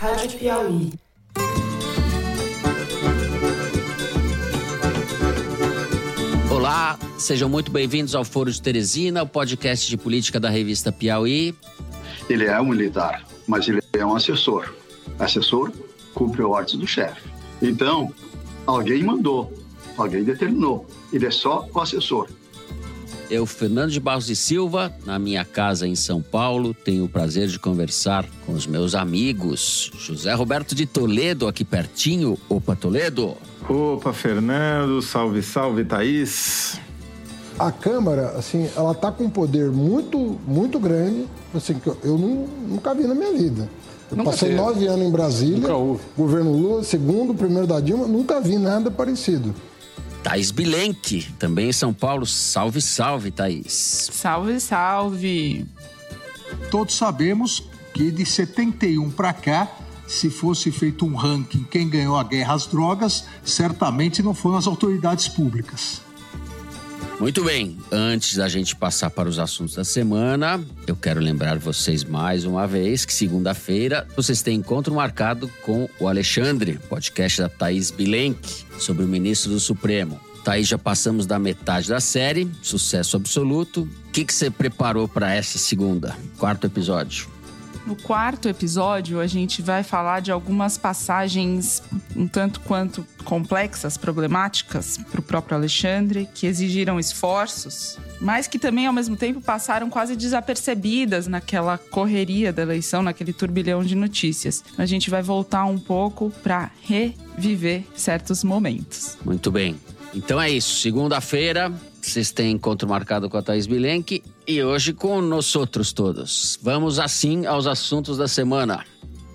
Rádio Piauí. Olá, sejam muito bem-vindos ao Foro de Teresina, o podcast de política da revista Piauí. Ele é um militar, mas ele é um assessor. Assessor cumpre ordens do chefe. Então, alguém mandou, alguém determinou. Ele é só o assessor. Eu, Fernando de Barros e Silva, na minha casa em São Paulo, tenho o prazer de conversar com os meus amigos. José Roberto de Toledo, aqui pertinho. Opa, Toledo. Opa, Fernando. Salve, salve, Thaís. A Câmara, assim, ela tá com um poder muito, muito grande, assim, que eu não, nunca vi na minha vida. Eu Nunca passei teve. nove anos em Brasília, Nunca houve. governo Lula, segundo, primeiro da Dilma, nunca vi nada parecido. Thaís Bilenque, também em São Paulo. Salve, salve, Thaís. Salve, salve! Todos sabemos que de 71 para cá, se fosse feito um ranking quem ganhou a guerra às drogas, certamente não foram as autoridades públicas. Muito bem, antes da gente passar para os assuntos da semana, eu quero lembrar vocês mais uma vez que segunda-feira vocês têm encontro marcado com o Alexandre, podcast da Thaís Bilenque, sobre o ministro do Supremo. Thaís, já passamos da metade da série, sucesso absoluto. O que, que você preparou para essa segunda, quarto episódio? No quarto episódio, a gente vai falar de algumas passagens um tanto quanto complexas, problemáticas para o próprio Alexandre, que exigiram esforços, mas que também, ao mesmo tempo, passaram quase desapercebidas naquela correria da eleição, naquele turbilhão de notícias. A gente vai voltar um pouco para reviver certos momentos. Muito bem. Então é isso. Segunda-feira, vocês têm encontro marcado com a Thaís Bilenque e hoje com nós outros todos. Vamos assim aos assuntos da semana.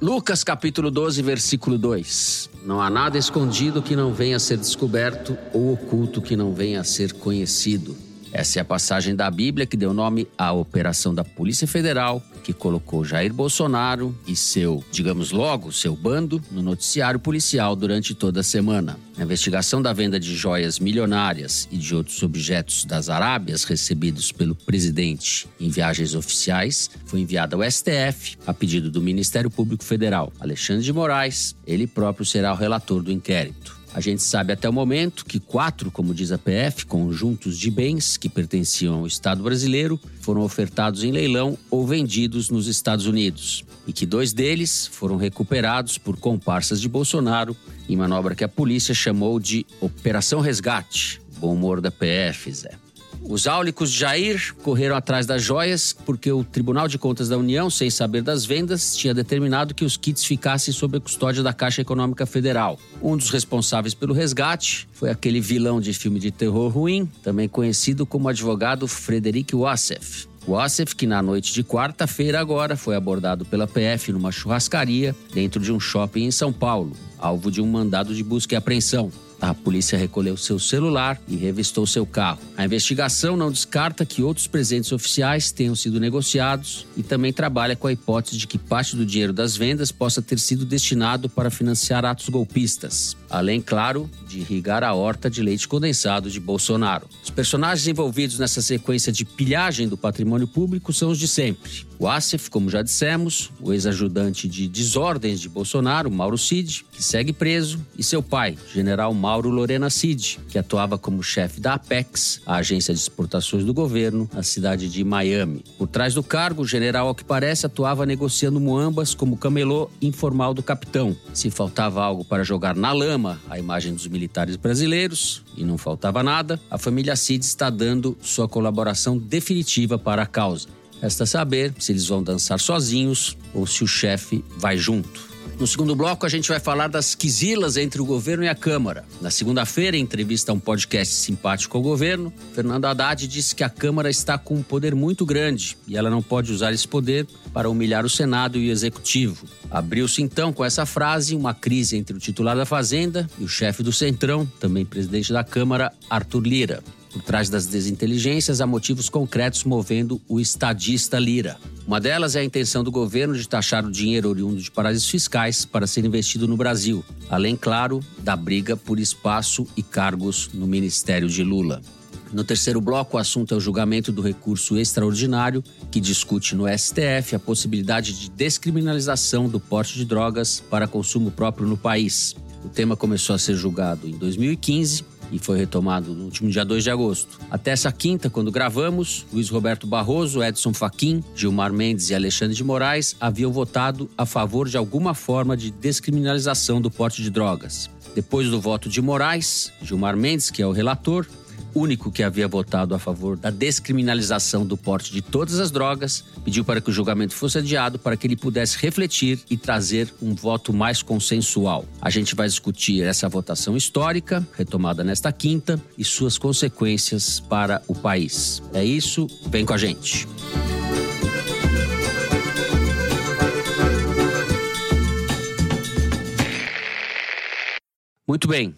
Lucas capítulo 12, versículo 2. Não há nada escondido que não venha a ser descoberto ou oculto que não venha a ser conhecido. Essa é a passagem da Bíblia que deu nome à operação da Polícia Federal, que colocou Jair Bolsonaro e seu, digamos logo, seu bando no noticiário policial durante toda a semana. A investigação da venda de joias milionárias e de outros objetos das Arábias recebidos pelo presidente em viagens oficiais foi enviada ao STF a pedido do Ministério Público Federal. Alexandre de Moraes, ele próprio será o relator do inquérito. A gente sabe até o momento que quatro, como diz a PF, conjuntos de bens que pertenciam ao Estado brasileiro foram ofertados em leilão ou vendidos nos Estados Unidos e que dois deles foram recuperados por comparsas de Bolsonaro em manobra que a polícia chamou de Operação Resgate. Bom humor da PF, Zé. Os áulicos Jair correram atrás das joias porque o Tribunal de Contas da União, sem saber das vendas, tinha determinado que os kits ficassem sob a custódia da Caixa Econômica Federal. Um dos responsáveis pelo resgate foi aquele vilão de filme de terror ruim, também conhecido como advogado Frederic Wassef. Wassef, que na noite de quarta-feira agora foi abordado pela PF numa churrascaria dentro de um shopping em São Paulo, alvo de um mandado de busca e apreensão. A polícia recolheu seu celular e revistou seu carro. A investigação não descarta que outros presentes oficiais tenham sido negociados e também trabalha com a hipótese de que parte do dinheiro das vendas possa ter sido destinado para financiar atos golpistas. Além, claro, de irrigar a horta de leite condensado de Bolsonaro. Os personagens envolvidos nessa sequência de pilhagem do patrimônio público são os de sempre. O Assef, como já dissemos, o ex-ajudante de desordens de Bolsonaro, Mauro Cid, que segue preso, e seu pai, general Mauro Lorena Cid, que atuava como chefe da Apex, a agência de exportações do governo, na cidade de Miami. Por trás do cargo, o general, ao que parece, atuava negociando muambas como camelô informal do capitão. Se faltava algo para jogar na lama a imagem dos militares brasileiros, e não faltava nada, a família Cid está dando sua colaboração definitiva para a causa. Resta saber se eles vão dançar sozinhos ou se o chefe vai junto. No segundo bloco, a gente vai falar das quisilas entre o governo e a Câmara. Na segunda-feira, em entrevista a um podcast simpático ao governo, Fernando Haddad disse que a Câmara está com um poder muito grande e ela não pode usar esse poder para humilhar o Senado e o Executivo. Abriu-se então com essa frase uma crise entre o titular da Fazenda e o chefe do Centrão, também presidente da Câmara, Arthur Lira. Por trás das desinteligências há motivos concretos movendo o estadista Lira. Uma delas é a intenção do governo de taxar o dinheiro oriundo de paraísos fiscais para ser investido no Brasil, além, claro, da briga por espaço e cargos no ministério de Lula. No terceiro bloco, o assunto é o julgamento do recurso extraordinário, que discute no STF a possibilidade de descriminalização do porte de drogas para consumo próprio no país. O tema começou a ser julgado em 2015 e foi retomado no último dia 2 de agosto. Até essa quinta, quando gravamos, Luiz Roberto Barroso, Edson Fachin, Gilmar Mendes e Alexandre de Moraes haviam votado a favor de alguma forma de descriminalização do porte de drogas. Depois do voto de Moraes, Gilmar Mendes, que é o relator, único que havia votado a favor da descriminalização do porte de todas as drogas, pediu para que o julgamento fosse adiado para que ele pudesse refletir e trazer um voto mais consensual. A gente vai discutir essa votação histórica, retomada nesta quinta, e suas consequências para o país. É isso, vem com a gente. Muito bem.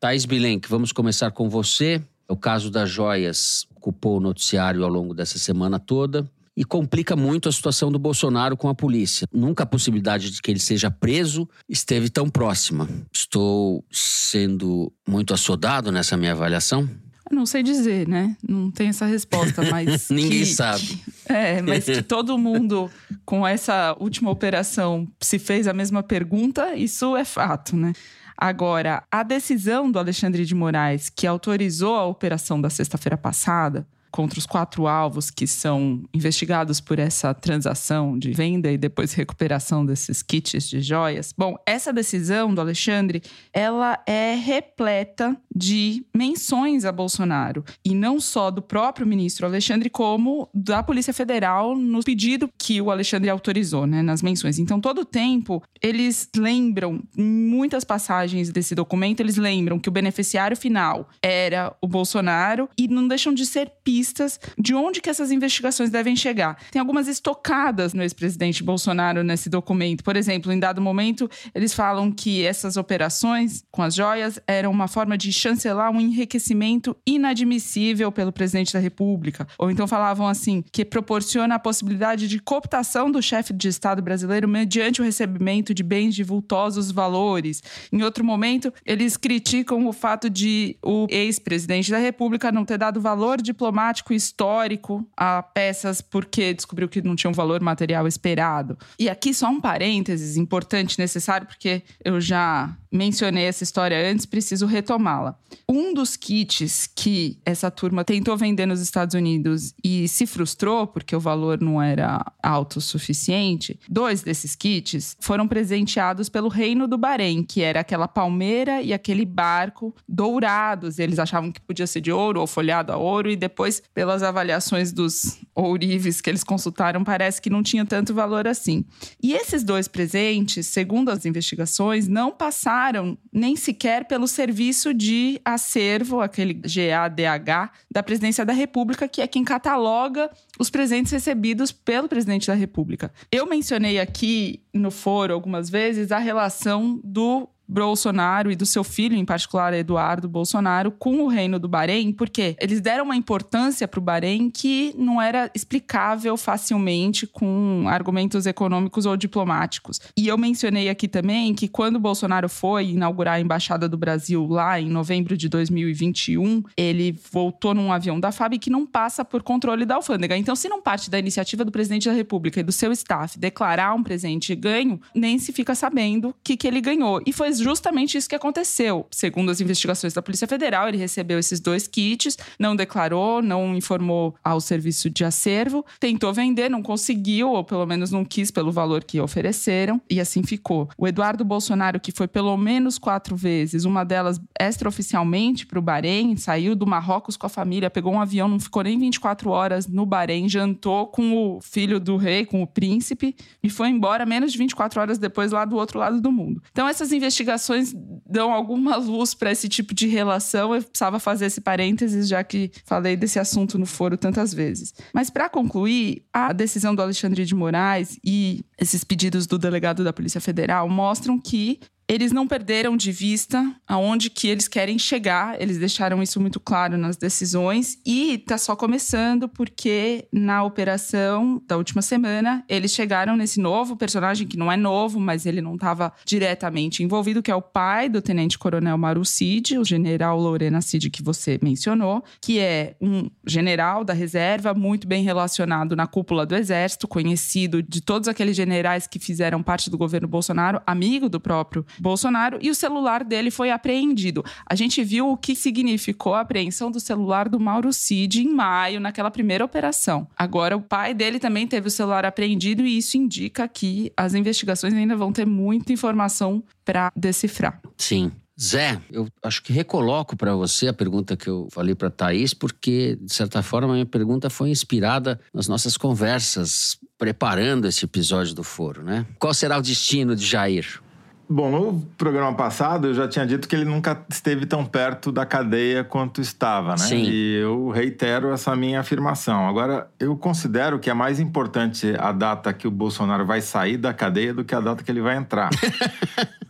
Thais Bilenque, vamos começar com você. O caso das joias ocupou o noticiário ao longo dessa semana toda e complica muito a situação do Bolsonaro com a polícia. Nunca a possibilidade de que ele seja preso esteve tão próxima. Estou sendo muito assodado nessa minha avaliação? Não sei dizer, né? Não tem essa resposta, mas. Ninguém que, sabe. Que, é, mas que todo mundo com essa última operação se fez a mesma pergunta, isso é fato, né? Agora, a decisão do Alexandre de Moraes, que autorizou a operação da sexta-feira passada, contra os quatro alvos que são investigados por essa transação de venda e depois recuperação desses kits de joias. Bom, essa decisão do Alexandre, ela é repleta de menções a Bolsonaro e não só do próprio ministro Alexandre como da Polícia Federal no pedido que o Alexandre autorizou, né, nas menções. Então, todo o tempo eles lembram em muitas passagens desse documento, eles lembram que o beneficiário final era o Bolsonaro e não deixam de ser pistas de onde que essas investigações devem chegar. Tem algumas estocadas no ex-presidente Bolsonaro nesse documento. Por exemplo, em dado momento, eles falam que essas operações com as joias eram uma forma de chancelar um enriquecimento inadmissível pelo presidente da República. Ou então falavam assim, que proporciona a possibilidade de cooptação do chefe de Estado brasileiro mediante o recebimento de bens de vultosos valores. Em outro momento, eles criticam o fato de o ex-presidente da República não ter dado valor diplomático dramático histórico a peças porque descobriu que não tinha um valor material esperado. E aqui só um parênteses importante, necessário, porque eu já mencionei essa história antes, preciso retomá-la. Um dos kits que essa turma tentou vender nos Estados Unidos e se frustrou porque o valor não era alto o suficiente, dois desses kits foram presenteados pelo Reino do Bahrein, que era aquela palmeira e aquele barco dourados. Eles achavam que podia ser de ouro ou folhado a ouro, e depois, pelas avaliações dos ourives que eles consultaram, parece que não tinha tanto valor assim. E esses dois presentes, segundo as investigações, não passaram nem sequer pelo serviço de acervo, aquele GADH, da Presidência da República, que é quem cataloga os presentes recebidos pelo presidente da República. Eu mencionei aqui no foro algumas vezes a relação do Bolsonaro e do seu filho, em particular Eduardo Bolsonaro, com o reino do Bahrein, porque eles deram uma importância para o Bahrein que não era explicável facilmente com argumentos econômicos ou diplomáticos. E eu mencionei aqui também que quando Bolsonaro foi inaugurar a embaixada do Brasil lá em novembro de 2021, ele voltou num avião da FAB que não passa por controle da alfândega. Então, se não parte da iniciativa do presidente da República e do seu staff declarar um presente ganho, nem se fica sabendo o que, que ele ganhou. E foi justamente isso que aconteceu. Segundo as investigações da Polícia Federal, ele recebeu esses dois kits, não declarou, não informou ao serviço de acervo, tentou vender, não conseguiu, ou pelo menos não quis pelo valor que ofereceram, e assim ficou. O Eduardo Bolsonaro, que foi pelo menos quatro vezes, uma delas extraoficialmente para o Bahrein, saiu do Marrocos com a família, pegou um avião, não ficou nem 24 horas no Bahrein, jantou com o filho do rei, com o príncipe, e foi embora menos de 24 horas depois lá do outro lado do mundo. Então, essas investigações investigações dão alguma luz para esse tipo de relação. Eu precisava fazer esse parênteses, já que falei desse assunto no foro tantas vezes. Mas para concluir, a decisão do Alexandre de Moraes e esses pedidos do delegado da Polícia Federal mostram que eles não perderam de vista aonde que eles querem chegar. Eles deixaram isso muito claro nas decisões e tá só começando porque na operação da última semana eles chegaram nesse novo personagem que não é novo, mas ele não estava diretamente envolvido, que é o pai do Tenente Coronel Maru Cid, o General Lorena Cid que você mencionou, que é um general da reserva muito bem relacionado na cúpula do exército, conhecido de todos aqueles generais que fizeram parte do governo Bolsonaro, amigo do próprio Bolsonaro, e o celular dele foi apreendido. A gente viu o que significou a apreensão do celular do Mauro Cid em maio, naquela primeira operação. Agora, o pai dele também teve o celular apreendido, e isso indica que as investigações ainda vão ter muita informação para decifrar. Sim. Zé, eu acho que recoloco para você a pergunta que eu falei para Thaís, porque, de certa forma, a minha pergunta foi inspirada nas nossas conversas preparando esse episódio do Foro, né? Qual será o destino de Jair? Bom, no programa passado eu já tinha dito que ele nunca esteve tão perto da cadeia quanto estava, né? Sim. E eu reitero essa minha afirmação. Agora, eu considero que é mais importante a data que o Bolsonaro vai sair da cadeia do que a data que ele vai entrar.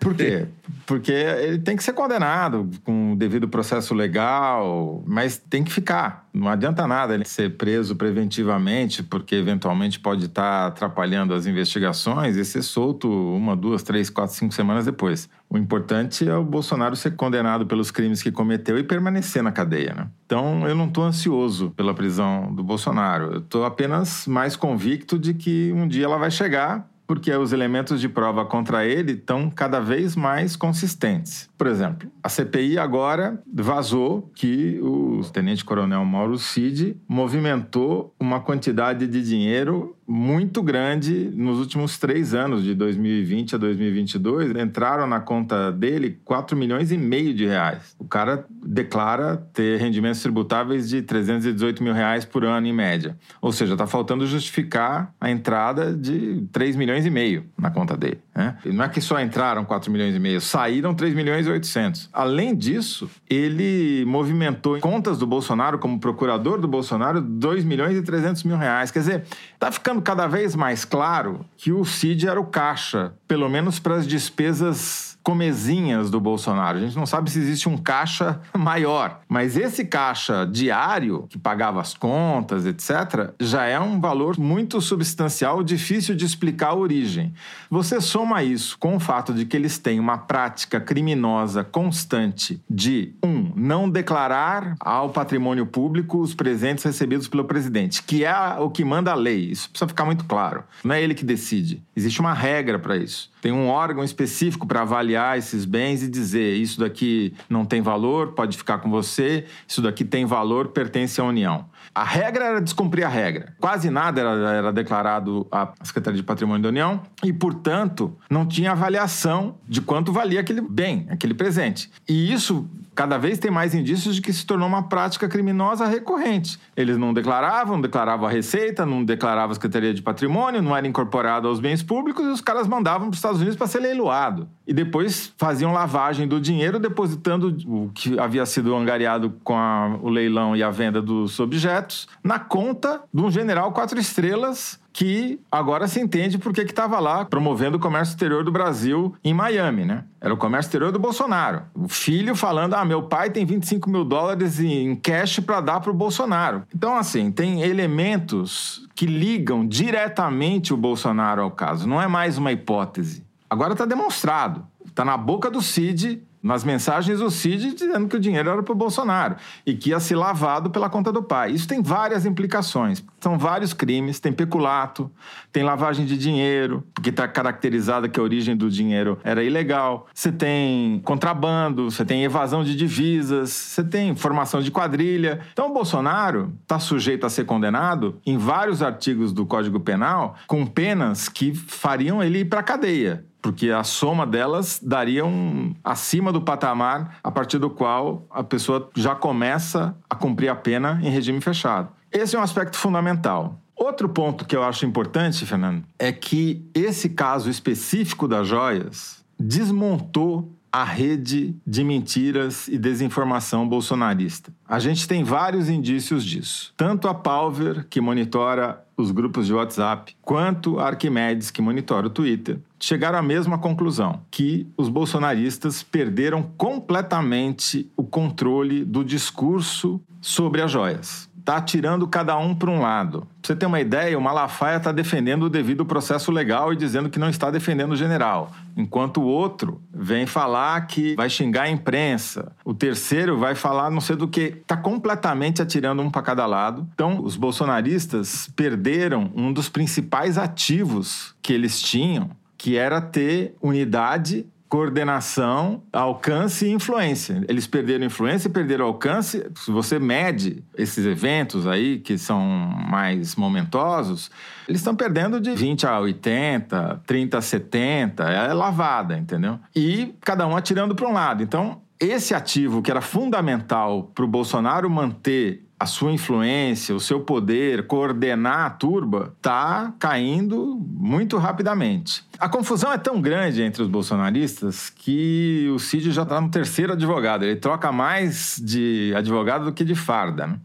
Por quê? Porque ele tem que ser condenado com o devido processo legal, mas tem que ficar. Não adianta nada ele ser preso preventivamente, porque eventualmente pode estar atrapalhando as investigações e ser solto uma, duas, três, quatro, cinco semanas depois. O importante é o Bolsonaro ser condenado pelos crimes que cometeu e permanecer na cadeia. Né? Então, eu não estou ansioso pela prisão do Bolsonaro. Eu estou apenas mais convicto de que um dia ela vai chegar porque os elementos de prova contra ele estão cada vez mais consistentes. Por exemplo, a CPI agora vazou que o tenente-coronel Mauro Cid movimentou uma quantidade de dinheiro muito grande nos últimos três anos, de 2020 a 2022. Entraram na conta dele 4 milhões e meio de reais. O cara declara ter rendimentos tributáveis de 318 mil reais por ano, em média. Ou seja, está faltando justificar a entrada de 3 milhões e meio na conta dele. Né? E não é que só entraram 4 milhões e meio, saíram 3 milhões e 800. Além disso, ele movimentou em contas do Bolsonaro, como procurador do Bolsonaro, 2 milhões e 300 mil reais. Quer dizer, está ficando cada vez mais claro que o Cid era o caixa, pelo menos para as despesas comezinhas do Bolsonaro. A gente não sabe se existe um caixa maior, mas esse caixa diário, que pagava as contas, etc., já é um valor muito substancial, difícil de explicar a origem. Você soma isso com o fato de que eles têm uma prática criminosa constante de, um, não declarar ao patrimônio público os presentes recebidos pelo presidente, que é o que manda a lei. Isso precisa ficar muito claro. Não é ele que decide. Existe uma regra para isso. Tem um órgão específico para avaliar esses bens e dizer isso daqui não tem valor, pode ficar com você, isso daqui tem valor, pertence à União. A regra era descumprir a regra. Quase nada era, era declarado à Secretaria de Patrimônio da União e, portanto, não tinha avaliação de quanto valia aquele bem, aquele presente. E isso cada vez tem mais indícios de que se tornou uma prática criminosa recorrente. Eles não declaravam, não declaravam a receita, não declaravam a Secretaria de Patrimônio, não era incorporado aos bens públicos e os caras mandavam para os Estados Unidos para ser leiloado. E depois faziam lavagem do dinheiro, depositando o que havia sido angariado com a, o leilão e a venda dos objetos na conta de um general quatro estrelas que agora se entende por que estava lá promovendo o comércio exterior do Brasil em Miami, né? Era o comércio exterior do Bolsonaro. O filho falando: ah, meu pai tem 25 mil dólares em cash para dar para o Bolsonaro. Então, assim, tem elementos que ligam diretamente o Bolsonaro ao caso. Não é mais uma hipótese. Agora está demonstrado. Está na boca do Cid nas mensagens do Cid dizendo que o dinheiro era para o Bolsonaro e que ia ser lavado pela conta do pai. Isso tem várias implicações. São vários crimes. Tem peculato, tem lavagem de dinheiro, porque está caracterizada que a origem do dinheiro era ilegal. Você tem contrabando, você tem evasão de divisas, você tem formação de quadrilha. Então o Bolsonaro está sujeito a ser condenado em vários artigos do Código Penal com penas que fariam ele ir para a cadeia porque a soma delas daria um acima do patamar a partir do qual a pessoa já começa a cumprir a pena em regime fechado. Esse é um aspecto fundamental. Outro ponto que eu acho importante, Fernando, é que esse caso específico das joias desmontou a rede de mentiras e desinformação bolsonarista. A gente tem vários indícios disso. Tanto a Palver, que monitora os grupos de WhatsApp, quanto a Arquimedes, que monitora o Twitter, chegaram à mesma conclusão: que os bolsonaristas perderam completamente o controle do discurso sobre as joias está tirando cada um para um lado. Pra você ter uma ideia, o Malafaia está defendendo o devido processo legal e dizendo que não está defendendo o general. Enquanto o outro vem falar que vai xingar a imprensa. O terceiro vai falar não sei do que. Está completamente atirando um para cada lado. Então, os bolsonaristas perderam um dos principais ativos que eles tinham, que era ter unidade coordenação, alcance e influência. Eles perderam influência e perderam alcance. Se você mede esses eventos aí, que são mais momentosos, eles estão perdendo de 20 a 80, 30 a 70, é lavada, entendeu? E cada um atirando para um lado. Então, esse ativo que era fundamental para o Bolsonaro manter a sua influência, o seu poder, coordenar a turba, está caindo muito rapidamente. A confusão é tão grande entre os bolsonaristas que o Cid já está no terceiro advogado. Ele troca mais de advogado do que de farda. Né?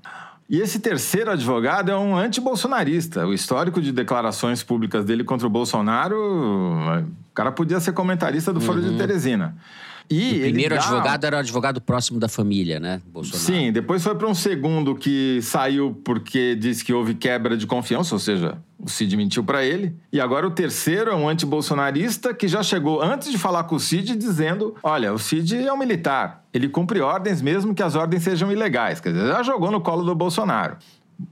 E esse terceiro advogado é um anti-bolsonarista. O histórico de declarações públicas dele contra o Bolsonaro, cara podia ser comentarista do Foro uhum. de Teresina. E o primeiro dá... advogado era o advogado próximo da família, né? Bolsonaro. Sim, depois foi para um segundo que saiu porque disse que houve quebra de confiança, ou seja, o Cid mentiu para ele. E agora o terceiro é um antibolsonarista que já chegou antes de falar com o Cid dizendo: olha, o Cid é um militar. Ele cumpre ordens mesmo que as ordens sejam ilegais. Quer dizer, já jogou no colo do Bolsonaro.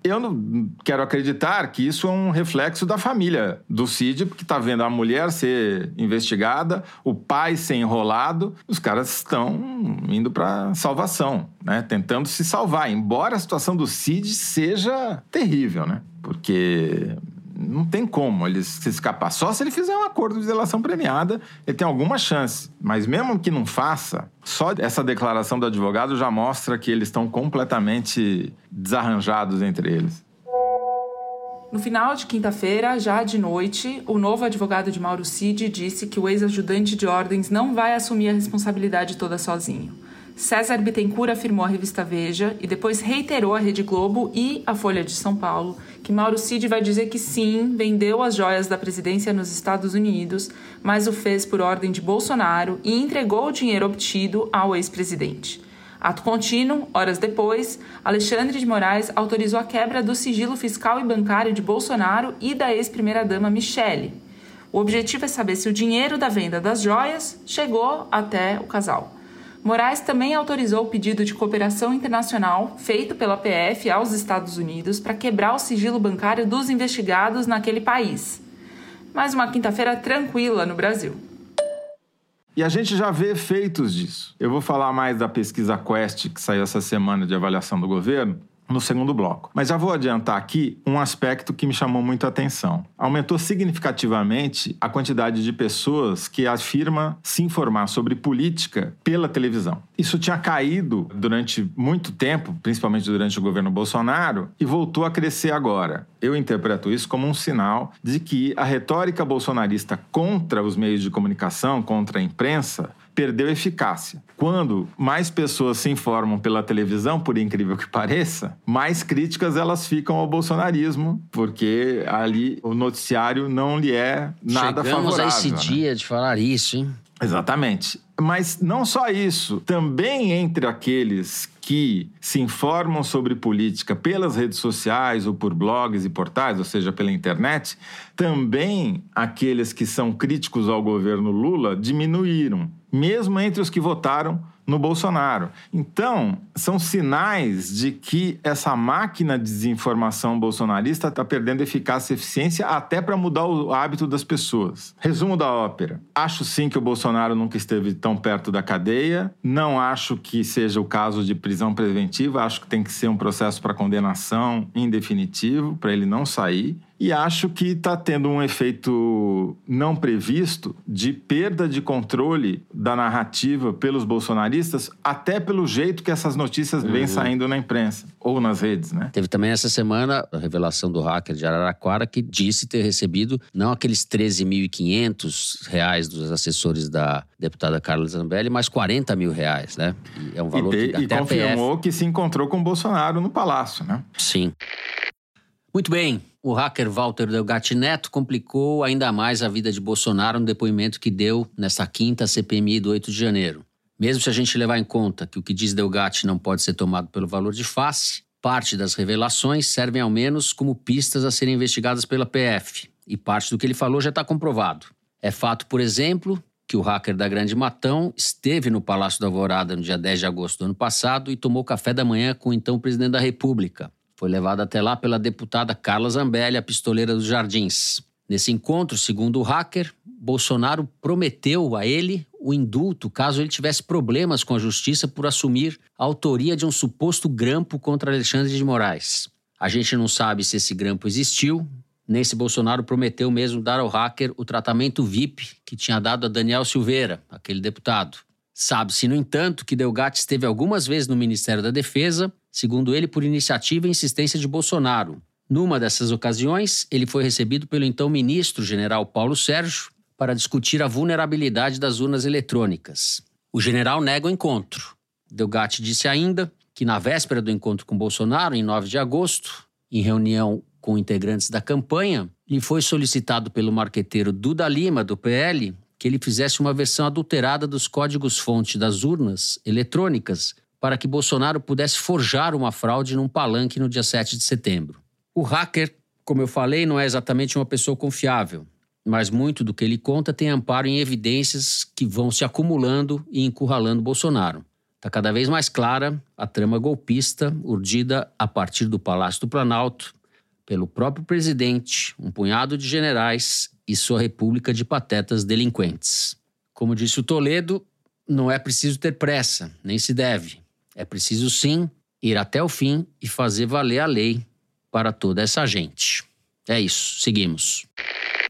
Eu não quero acreditar que isso é um reflexo da família do Cid, porque está vendo a mulher ser investigada, o pai ser enrolado, os caras estão indo para salvação, né? tentando se salvar, embora a situação do Cid seja terrível, né? porque não tem como ele se escapar. Só se ele fizer um acordo de delação premiada, ele tem alguma chance. Mas mesmo que não faça, só essa declaração do advogado já mostra que eles estão completamente desarranjados entre eles. No final de quinta-feira, já de noite, o novo advogado de Mauro Cid disse que o ex-ajudante de ordens não vai assumir a responsabilidade toda sozinho. César Bittencourt afirmou à revista Veja e depois reiterou à Rede Globo e à Folha de São Paulo que Mauro Cid vai dizer que sim, vendeu as joias da presidência nos Estados Unidos, mas o fez por ordem de Bolsonaro e entregou o dinheiro obtido ao ex-presidente. Ato contínuo, horas depois, Alexandre de Moraes autorizou a quebra do sigilo fiscal e bancário de Bolsonaro e da ex-primeira-dama Michele. O objetivo é saber se o dinheiro da venda das joias chegou até o casal. Moraes também autorizou o pedido de cooperação internacional feito pela PF aos Estados Unidos para quebrar o sigilo bancário dos investigados naquele país. Mais uma quinta-feira tranquila no Brasil. E a gente já vê efeitos disso. Eu vou falar mais da pesquisa Quest que saiu essa semana de avaliação do governo, no segundo bloco. Mas já vou adiantar aqui um aspecto que me chamou muito a atenção. Aumentou significativamente a quantidade de pessoas que afirma se informar sobre política pela televisão. Isso tinha caído durante muito tempo, principalmente durante o governo Bolsonaro, e voltou a crescer agora. Eu interpreto isso como um sinal de que a retórica bolsonarista contra os meios de comunicação, contra a imprensa, perdeu eficácia. Quando mais pessoas se informam pela televisão, por incrível que pareça, mais críticas elas ficam ao bolsonarismo, porque ali o noticiário não lhe é nada Chegamos favorável. Chegamos a esse né? dia de falar isso, hein? Exatamente. Mas não só isso, também entre aqueles que se informam sobre política pelas redes sociais ou por blogs e portais, ou seja, pela internet, também aqueles que são críticos ao governo Lula diminuíram, mesmo entre os que votaram no Bolsonaro. Então, são sinais de que essa máquina de desinformação bolsonarista está perdendo eficácia e eficiência até para mudar o hábito das pessoas. Resumo da ópera. Acho sim que o Bolsonaro nunca esteve tão perto da cadeia. Não acho que seja o caso de prisão preventiva. Acho que tem que ser um processo para condenação em definitivo, para ele não sair. E acho que está tendo um efeito não previsto de perda de controle da narrativa pelos bolsonaristas, até pelo jeito que essas notícias vêm Uhum. saindo na imprensa ou nas redes, né? Teve também essa semana a revelação do hacker de Araraquara que disse ter recebido não aqueles 13.500 reais dos assessores da deputada Carla Zambelli, mas 40 mil reais, né? E é um E, valor te- que e até PF... confirmou que se encontrou com o Bolsonaro no palácio, né? Sim. Muito bem. O hacker Walter Delgatti Neto complicou ainda mais a vida de Bolsonaro no depoimento que deu nesta quinta CPMI do 8 de janeiro. Mesmo se a gente levar em conta que o que diz Delgatti não pode ser tomado pelo valor de face, parte das revelações servem ao menos como pistas a serem investigadas pela PF. E parte do que ele falou já está comprovado. É fato, por exemplo, que o hacker da Grande Matão esteve no Palácio da Alvorada no dia 10 de agosto do ano passado e tomou café da manhã com o então presidente da República. Foi levado até lá pela deputada Carla Zambelli, a pistoleira dos Jardins. Nesse encontro, segundo o hacker, Bolsonaro prometeu a ele o indulto caso ele tivesse problemas com a justiça por assumir a autoria de um suposto grampo contra Alexandre de Moraes. A gente não sabe se esse grampo existiu, nem se Bolsonaro prometeu mesmo dar ao hacker o tratamento VIP que tinha dado a Daniel Silveira, aquele deputado. Sabe-se, no entanto, que Delgatti esteve algumas vezes no Ministério da Defesa, segundo ele, por iniciativa e insistência de Bolsonaro. Numa dessas ocasiões, ele foi recebido pelo então ministro general Paulo Sérgio para discutir a vulnerabilidade das urnas eletrônicas. O general nega o encontro. Delgatti disse ainda que na véspera do encontro com Bolsonaro, em 9 de agosto, em reunião com integrantes da campanha, lhe foi solicitado pelo marqueteiro Duda Lima, do PL, que ele fizesse uma versão adulterada dos códigos-fonte das urnas eletrônicas para que Bolsonaro pudesse forjar uma fraude num palanque no dia 7 de setembro. O hacker, como eu falei, não é exatamente uma pessoa confiável, mas muito do que ele conta tem amparo em evidências que vão se acumulando e encurralando Bolsonaro. Está cada vez mais clara a trama golpista urdida a partir do Palácio do Planalto pelo próprio presidente, um punhado de generais e sua república de patetas delinquentes. Como disse o Toledo, não é preciso ter pressa, nem se deve. É preciso sim ir até o fim e fazer valer a lei para toda essa gente. É isso, seguimos.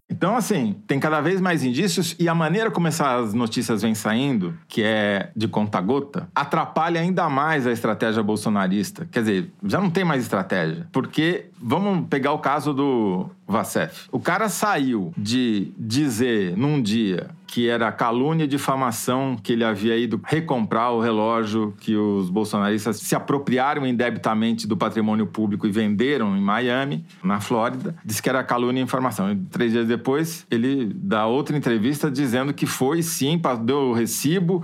Então, assim, tem cada vez mais indícios e a maneira como essas notícias vêm saindo, que é de conta-gota, atrapalha ainda mais a estratégia bolsonarista. Quer dizer, já não tem mais estratégia. Porque, vamos pegar o caso do Vacef. O cara saiu de dizer num dia que era calúnia e difamação que ele havia ido recomprar o relógio que os bolsonaristas se apropriaram indebitamente do patrimônio público e venderam em Miami, na Flórida. Disse que era calúnia e informação. E três dias depois, ele dá outra entrevista dizendo que foi sim, deu o recibo,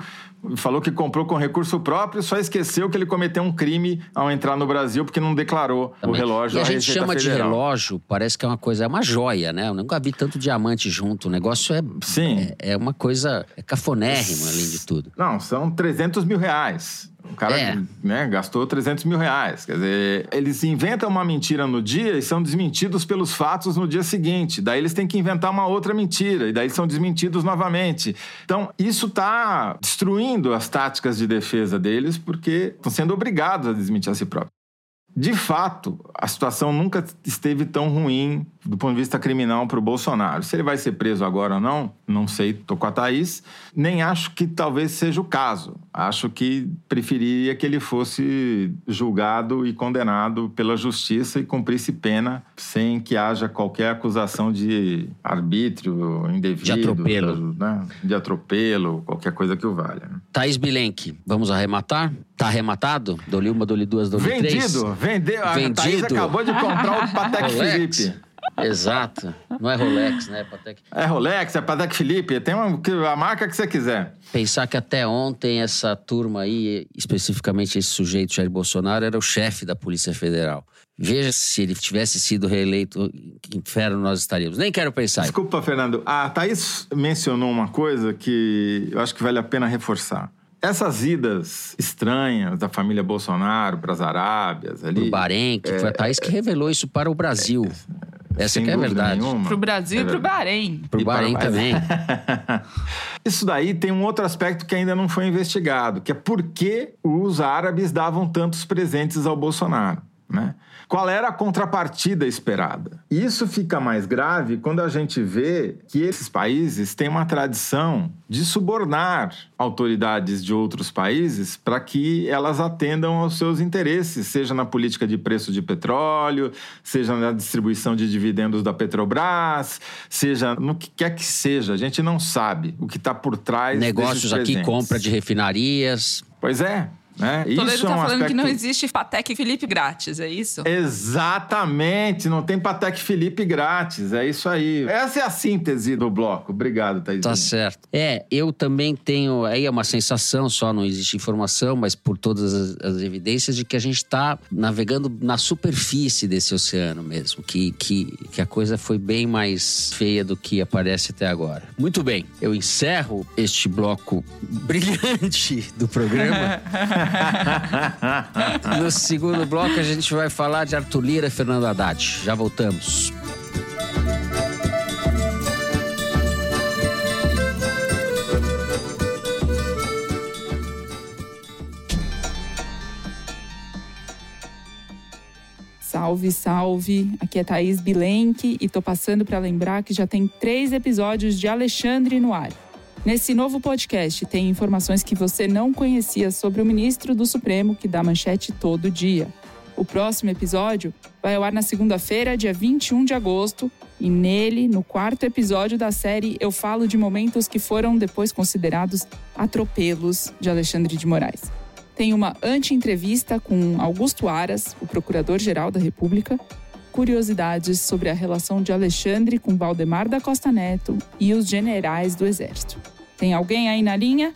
falou que comprou com recurso próprio, só esqueceu que ele cometeu um crime ao entrar no Brasil porque não declarou Também. o relógio E a gente Receita chama de Federal. relógio, parece que é uma coisa, é uma joia, né? Eu nunca vi tanto diamante junto. O negócio é, Sim. é, é uma coisa é cafonérrima, além de tudo. Não, são 300 mil reais. O cara É. né, gastou 300 mil reais. Quer dizer, eles inventam uma mentira no dia e são desmentidos pelos fatos no dia seguinte. Daí eles têm que inventar uma outra mentira e daí são desmentidos novamente. Então, isso está destruindo as táticas de defesa deles porque estão sendo obrigados a desmentir a si próprios. De fato, a situação nunca esteve tão ruim do ponto de vista criminal para o Bolsonaro. Se ele vai ser preso agora ou não, não sei, tô com a Thaís. Nem acho que talvez seja o caso. Acho que preferiria que ele fosse julgado e condenado pela justiça e cumprisse pena sem que haja qualquer acusação de arbítrio indevido. De atropelo. né? De atropelo, qualquer coisa que o valha. né? Thaís Bilenque, vamos arrematar? Tá arrematado? Dole uma, dole duas, dole três? Vendido, vendeu. A Vendido. Thaís acabou de comprar o Patek. Felipe. Exato. Não é Rolex, né? Patek. É Rolex, é Patek Felipe, tem uma, a marca que você quiser. Pensar que até ontem essa turma aí, especificamente esse sujeito Jair Bolsonaro, era o chefe da Polícia Federal. Veja se ele tivesse sido reeleito, que inferno nós estaríamos. Nem quero pensar. Desculpa, Fernando. A Thaís mencionou uma coisa que eu acho que vale a pena reforçar. Essas idas estranhas da família Bolsonaro para as Arábias ali. Pro Bahrein, que foi a Thaís que revelou isso para o Brasil. Essa sem que é a verdade. nenhuma. Pro Brasil e pro Bahrein. Pro E para Bahrein mais. também. Isso daí tem um outro aspecto que ainda não foi investigado, que é por que os árabes davam tantos presentes ao Bolsonaro. Né? Qual era a contrapartida esperada? Isso fica mais grave quando a gente vê que esses países têm uma tradição de subornar autoridades de outros países para que elas atendam aos seus interesses, seja na política de preço de petróleo, seja na distribuição de dividendos da Petrobras, seja no que quer que seja. A gente não sabe o que está por trás Negócios aqui, compra de refinarias. Pois é, né? Toledo está é um falando aspecto... que não existe Patek Felipe grátis, é isso? Exatamente, não tem Patek Felipe grátis, é isso aí. Essa é a síntese do bloco. Obrigado, Thaís. Tá certo. É, eu também tenho, aí é uma sensação, só não existe informação, mas por todas as, as evidências de que a gente está navegando na superfície desse oceano mesmo, que, que, que a coisa foi bem mais feia do que aparece até agora. Muito bem, eu encerro este bloco brilhante do programa. no segundo bloco, a gente vai falar de Arthur Lira e Fernando Haddad. Já voltamos. Salve, salve! Aqui é Thaís Bilenque e tô passando para lembrar que já tem três episódios de Alexandre no ar. Nesse novo podcast tem informações que você não conhecia sobre o ministro do Supremo que dá manchete todo dia. O próximo episódio vai ao ar na segunda-feira, dia 21 de agosto, e nele, no quarto episódio da série, eu falo de momentos que foram depois considerados atropelos de Alexandre de Moraes. Tem uma anti-entrevista com Augusto Aras, o Procurador-Geral da República, curiosidades sobre a relação de Alexandre com Valdemar da Costa Neto e os generais do Exército. Tem alguém aí na linha?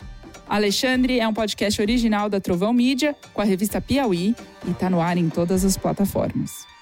Alexandre é um podcast original da Trovão Mídia, com a revista Piauí, e está no ar em todas as plataformas.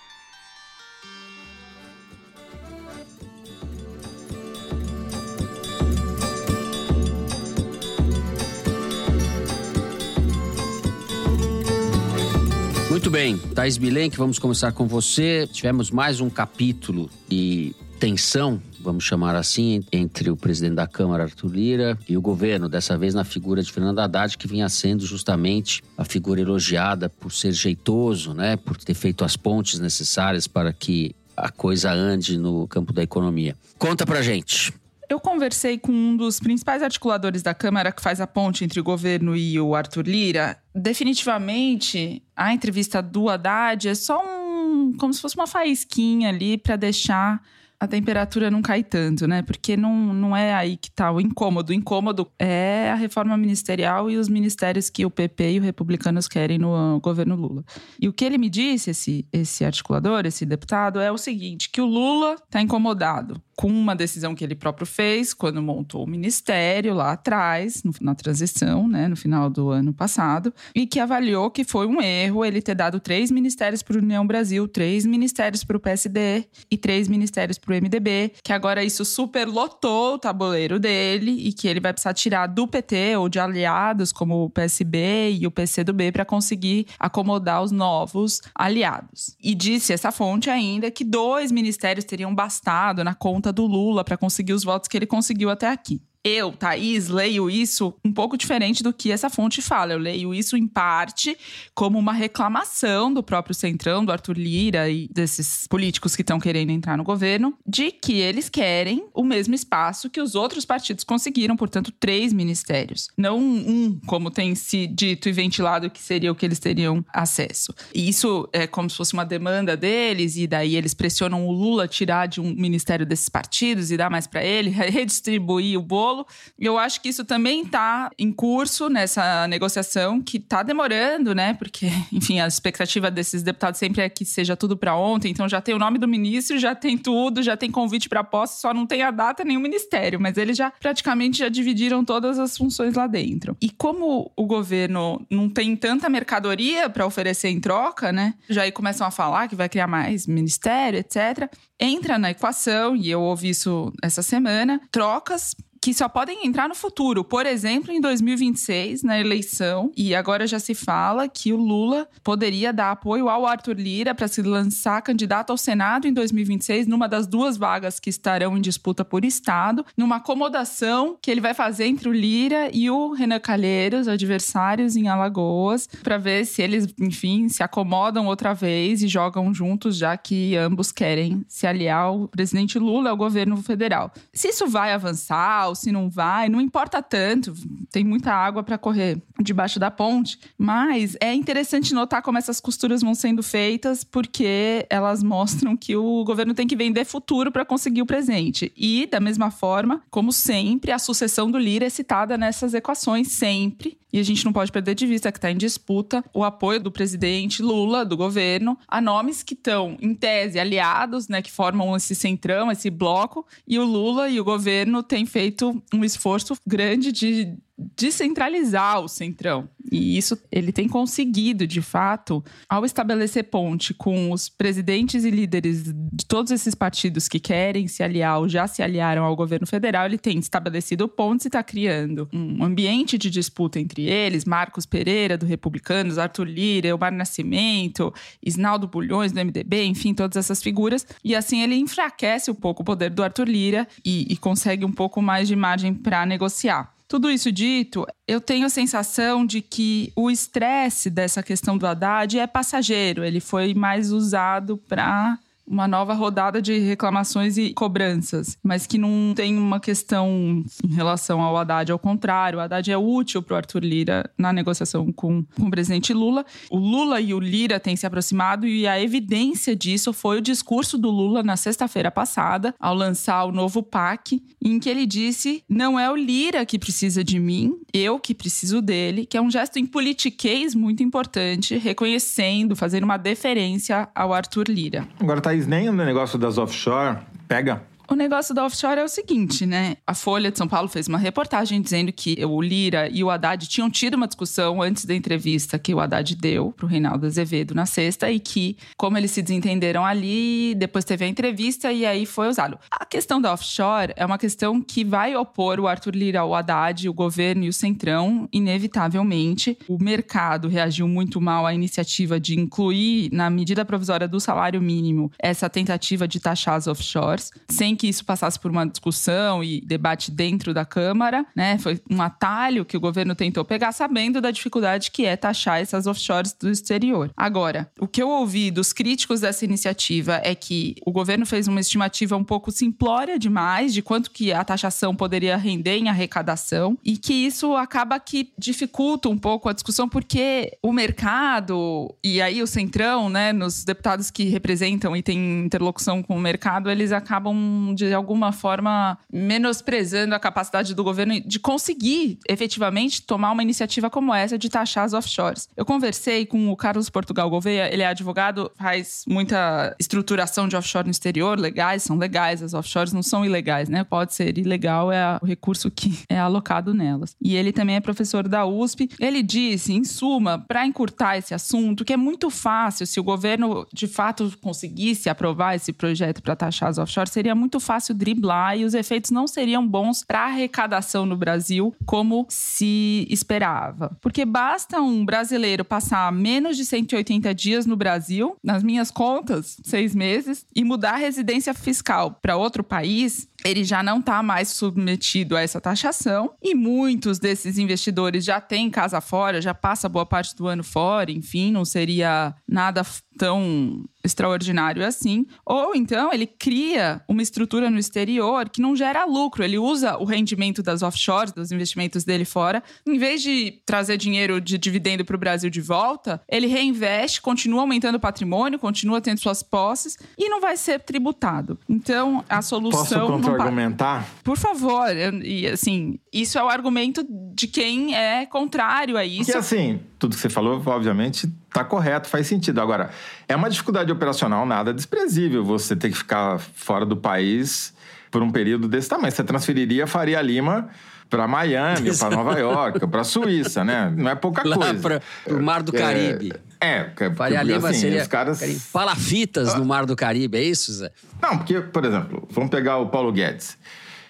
Bem, Thais Bilenque, vamos começar com você. Tivemos mais um capítulo de tensão, vamos chamar assim, entre o presidente da Câmara, Arthur Lira, e o governo, dessa vez na figura de Fernando Haddad, que vinha sendo justamente a figura elogiada por ser jeitoso, né, por ter feito as pontes necessárias para que a coisa ande no campo da economia. Conta pra gente. Eu conversei com um dos principais articuladores da Câmara que faz a ponte entre o governo e o Arthur Lira. Definitivamente, a entrevista do Haddad é só um. como se fosse uma faísquinha ali para deixar a temperatura não cai tanto, né? Porque não, não é aí que tá o incômodo. O incômodo é a reforma ministerial e os ministérios que o PP e os republicanos querem no governo Lula. E o que ele me disse, esse, esse articulador, esse deputado, é o seguinte: que o Lula tá incomodado com uma decisão que ele próprio fez quando montou o ministério lá atrás, no, na transição, né, no final do ano passado, e que avaliou que foi um erro ele ter dado três ministérios para o União Brasil, três ministérios para o PSD e três ministérios para o MDB, que agora isso superlotou o tabuleiro dele e que ele vai precisar tirar do PT ou de aliados como o PSB e o PCdoB para conseguir acomodar os novos aliados. E disse essa fonte ainda que dois ministérios teriam bastado na conta do Lula para conseguir os votos que ele conseguiu até aqui. Eu, Thaís, leio isso um pouco diferente do que essa fonte fala. Eu leio isso, em parte, como uma reclamação do próprio Centrão, do Arthur Lira e desses políticos que estão querendo entrar no governo, de que eles querem o mesmo espaço que os outros partidos conseguiram, portanto, três ministérios. Não um, como tem se dito e ventilado que seria o que eles teriam acesso. E isso é como se fosse uma demanda deles, e daí eles pressionam o Lula a tirar de um ministério desses partidos e dar mais para ele, redistribuir o bolo E eu acho que isso também está em curso nessa negociação, que está demorando, né? Porque, enfim, a expectativa desses deputados sempre é que seja tudo para ontem. Então já tem o nome do ministro, já tem tudo, já tem convite para posse, só não tem a data nem o ministério. Mas eles já praticamente já dividiram todas as funções lá dentro. E como o governo não tem tanta mercadoria para oferecer em troca, né? Já aí começam a falar que vai criar mais ministério, etc. Entra na equação, e eu ouvi isso essa semana, trocas que só podem entrar no futuro. Por exemplo, em 2026, na eleição, e agora já se fala que o Lula poderia dar apoio ao Arthur Lira para se lançar candidato ao Senado em 2026, numa das duas vagas que estarão em disputa por Estado, numa acomodação que ele vai fazer entre o Lira e o Renan Calheiros, adversários em Alagoas, para ver se eles, enfim, se acomodam outra vez e jogam juntos, já que ambos querem se aliar ao presidente Lula, ao governo federal. Se isso vai avançar ou se não vai, não importa tanto, tem muita água para correr debaixo da ponte, mas é interessante notar como essas costuras vão sendo feitas, porque elas mostram que o governo tem que vender futuro para conseguir o presente. E, da mesma forma, como sempre, a sucessão do Lira é citada nessas equações, sempre. E a gente não pode perder de vista que está em disputa o apoio do presidente Lula, do governo, a nomes que estão, em tese, aliados, né, que formam esse centrão, esse bloco, e o Lula e o governo têm feito um esforço grande de descentralizar o centrão. E isso ele tem conseguido, de fato, ao estabelecer ponte com os presidentes e líderes de todos esses partidos que querem se aliar ou já se aliaram ao governo federal, ele tem estabelecido pontes e está criando um ambiente de disputa entre eles, Marcos Pereira, do Republicanos, Arthur Lira, Elmar Nascimento, Isnaldo Bulhões, do MDB, enfim, todas essas figuras. E assim ele enfraquece um pouco o poder do Arthur Lira e, e consegue um pouco mais de margem para negociar. Tudo isso dito, eu tenho a sensação de que o estresse dessa questão do Haddad é passageiro. Ele foi mais usado para uma nova rodada de reclamações e cobranças, mas que não tem uma questão em relação ao Haddad. Ao contrário, o Haddad é útil para o Arthur Lira na negociação com, com o presidente Lula. O Lula e o Lira têm se aproximado e a evidência disso foi o discurso do Lula na sexta-feira passada, ao lançar o novo PAC, em que ele disse: não é o Lira que precisa de mim, eu que preciso dele, que é um gesto em politiquês muito importante, reconhecendo, fazendo uma deferência ao Arthur Lira. Agora, Thaís, nem no negócio das offshore pega o negócio da offshore é o seguinte, né? A Folha de São Paulo fez uma reportagem dizendo que o Lira e o Haddad tinham tido uma discussão antes da entrevista que o Haddad deu para o Reinaldo Azevedo na sexta e que, como eles se desentenderam ali, depois teve a entrevista e aí foi usado. A questão da offshore é uma questão que vai opor o Arthur Lira ao Haddad, o governo e o Centrão, inevitavelmente. O mercado reagiu muito mal à iniciativa de incluir na medida provisória do salário mínimo essa tentativa de taxar as offshores, sem que isso passasse por uma discussão e debate dentro da Câmara, né? Foi um atalho que o governo tentou pegar, sabendo da dificuldade que é taxar essas offshores do exterior. Agora, o que eu ouvi dos críticos dessa iniciativa é que o governo fez uma estimativa um pouco simplória demais de quanto que a taxação poderia render em arrecadação e que isso acaba que dificulta um pouco a discussão porque o mercado e aí o centrão, né, nos deputados que representam e têm interlocução com o mercado, eles acabam de alguma forma, menosprezando a capacidade do governo de conseguir efetivamente tomar uma iniciativa como essa de taxar as offshores. Eu conversei com o Carlos Portugal Gouveia, ele é advogado, faz muita estruturação de offshore no exterior, legais, são legais, as offshores não são ilegais, né? Pode ser ilegal, é o recurso que é alocado nelas. E ele também é professor da USP. Ele disse, em suma, para encurtar esse assunto, que é muito fácil, se o governo de fato conseguisse aprovar esse projeto para taxar as offshores, seria muito fácil driblar e os efeitos não seriam bons para arrecadação no Brasil como se esperava. Porque basta um brasileiro passar menos de 180 dias no Brasil, nas minhas contas, seis meses, e mudar a residência fiscal para outro país, ele já não está mais submetido a essa taxação e muitos desses investidores já têm casa fora, já passa boa parte do ano fora, enfim, não seria nada tão extraordinário assim. Ou então ele cria uma estrutura no exterior que não gera lucro, ele usa o rendimento das offshores, dos investimentos dele fora, em vez de trazer dinheiro de dividendo para o Brasil de volta, ele reinveste, continua aumentando o patrimônio, continua tendo suas posses e não vai ser tributado. Então a solução. Contra-argumentar? Por favor, e assim, isso é o argumento de quem é contrário a isso. Que assim, tudo que você falou, obviamente, está correto, faz sentido. Agora, é uma dificuldade operacional nada desprezível você ter que ficar fora do país por um período desse tamanho. Você transferiria Faria Lima para Miami, para Nova York, para Suíça, né? Não é pouca Lá coisa. para o Mar do Caribe. É, é porque, Faria Lima assim, seria os caras... palafitas no Mar do Caribe, é isso, Zé? Não, porque, por exemplo, vamos pegar o Paulo Guedes.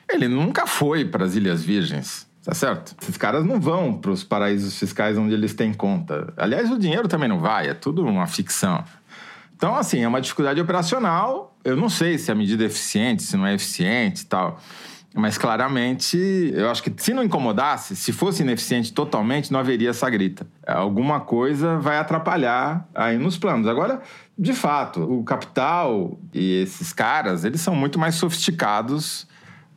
Ele nunca foi para as Ilhas Virgens. Tá certo? Esses caras não vão para os paraísos fiscais onde eles têm conta. Aliás, o dinheiro também não vai, é tudo uma ficção. Então, assim, é uma dificuldade operacional. Eu não sei se a medida é eficiente, se não é eficiente e tal. Mas claramente, eu acho que se não incomodasse, se fosse ineficiente totalmente, não haveria essa grita. Alguma coisa vai atrapalhar aí nos planos. Agora, de fato, o capital e esses caras, eles são muito mais sofisticados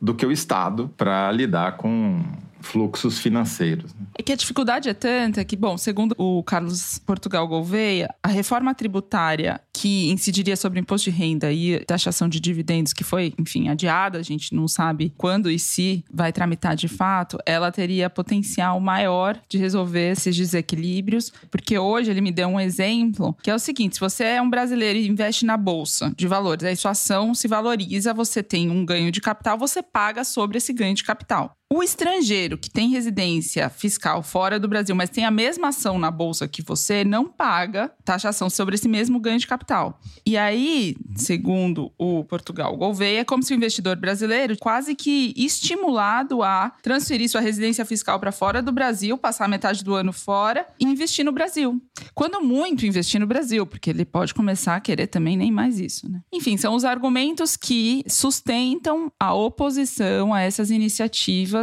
do que o Estado para lidar com fluxos financeiros. Né? É que a dificuldade é tanta que, bom, segundo o Carlos Portugal Gouveia, a reforma tributária que incidiria sobre o imposto de renda e taxação de dividendos, que foi, enfim, adiada, a gente não sabe quando e se vai tramitar de fato, ela teria potencial maior de resolver esses desequilíbrios, porque hoje ele me deu um exemplo, que é o seguinte, se você é um brasileiro e investe na bolsa de valores, aí sua ação se valoriza, você tem um ganho de capital, você paga sobre esse ganho de capital. O estrangeiro que tem residência fiscal fora do Brasil, mas tem a mesma ação na bolsa que você, não paga taxação sobre esse mesmo ganho de capital. E aí, segundo o Portugal Gouveia, é como se o investidor brasileiro quase que estimulado a transferir sua residência fiscal para fora do Brasil, passar metade do ano fora e investir no Brasil. Quando muito investir no Brasil, porque ele pode começar a querer também nem mais isso, né? Enfim, são os argumentos que sustentam a oposição a essas iniciativas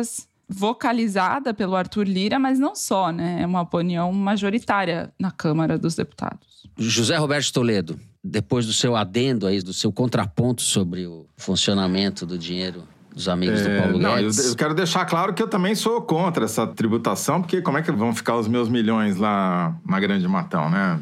vocalizada pelo Arthur Lira, mas não só, né? É uma opinião majoritária na Câmara dos Deputados. José Roberto Toledo, depois do seu adendo aí, do seu contraponto sobre o funcionamento do dinheiro dos amigos é, do Paulo não, Guedes. Eu, eu, quero deixar claro que eu também sou contra essa tributação, porque como é que vão ficar os meus milhões lá na Grande Matão, né?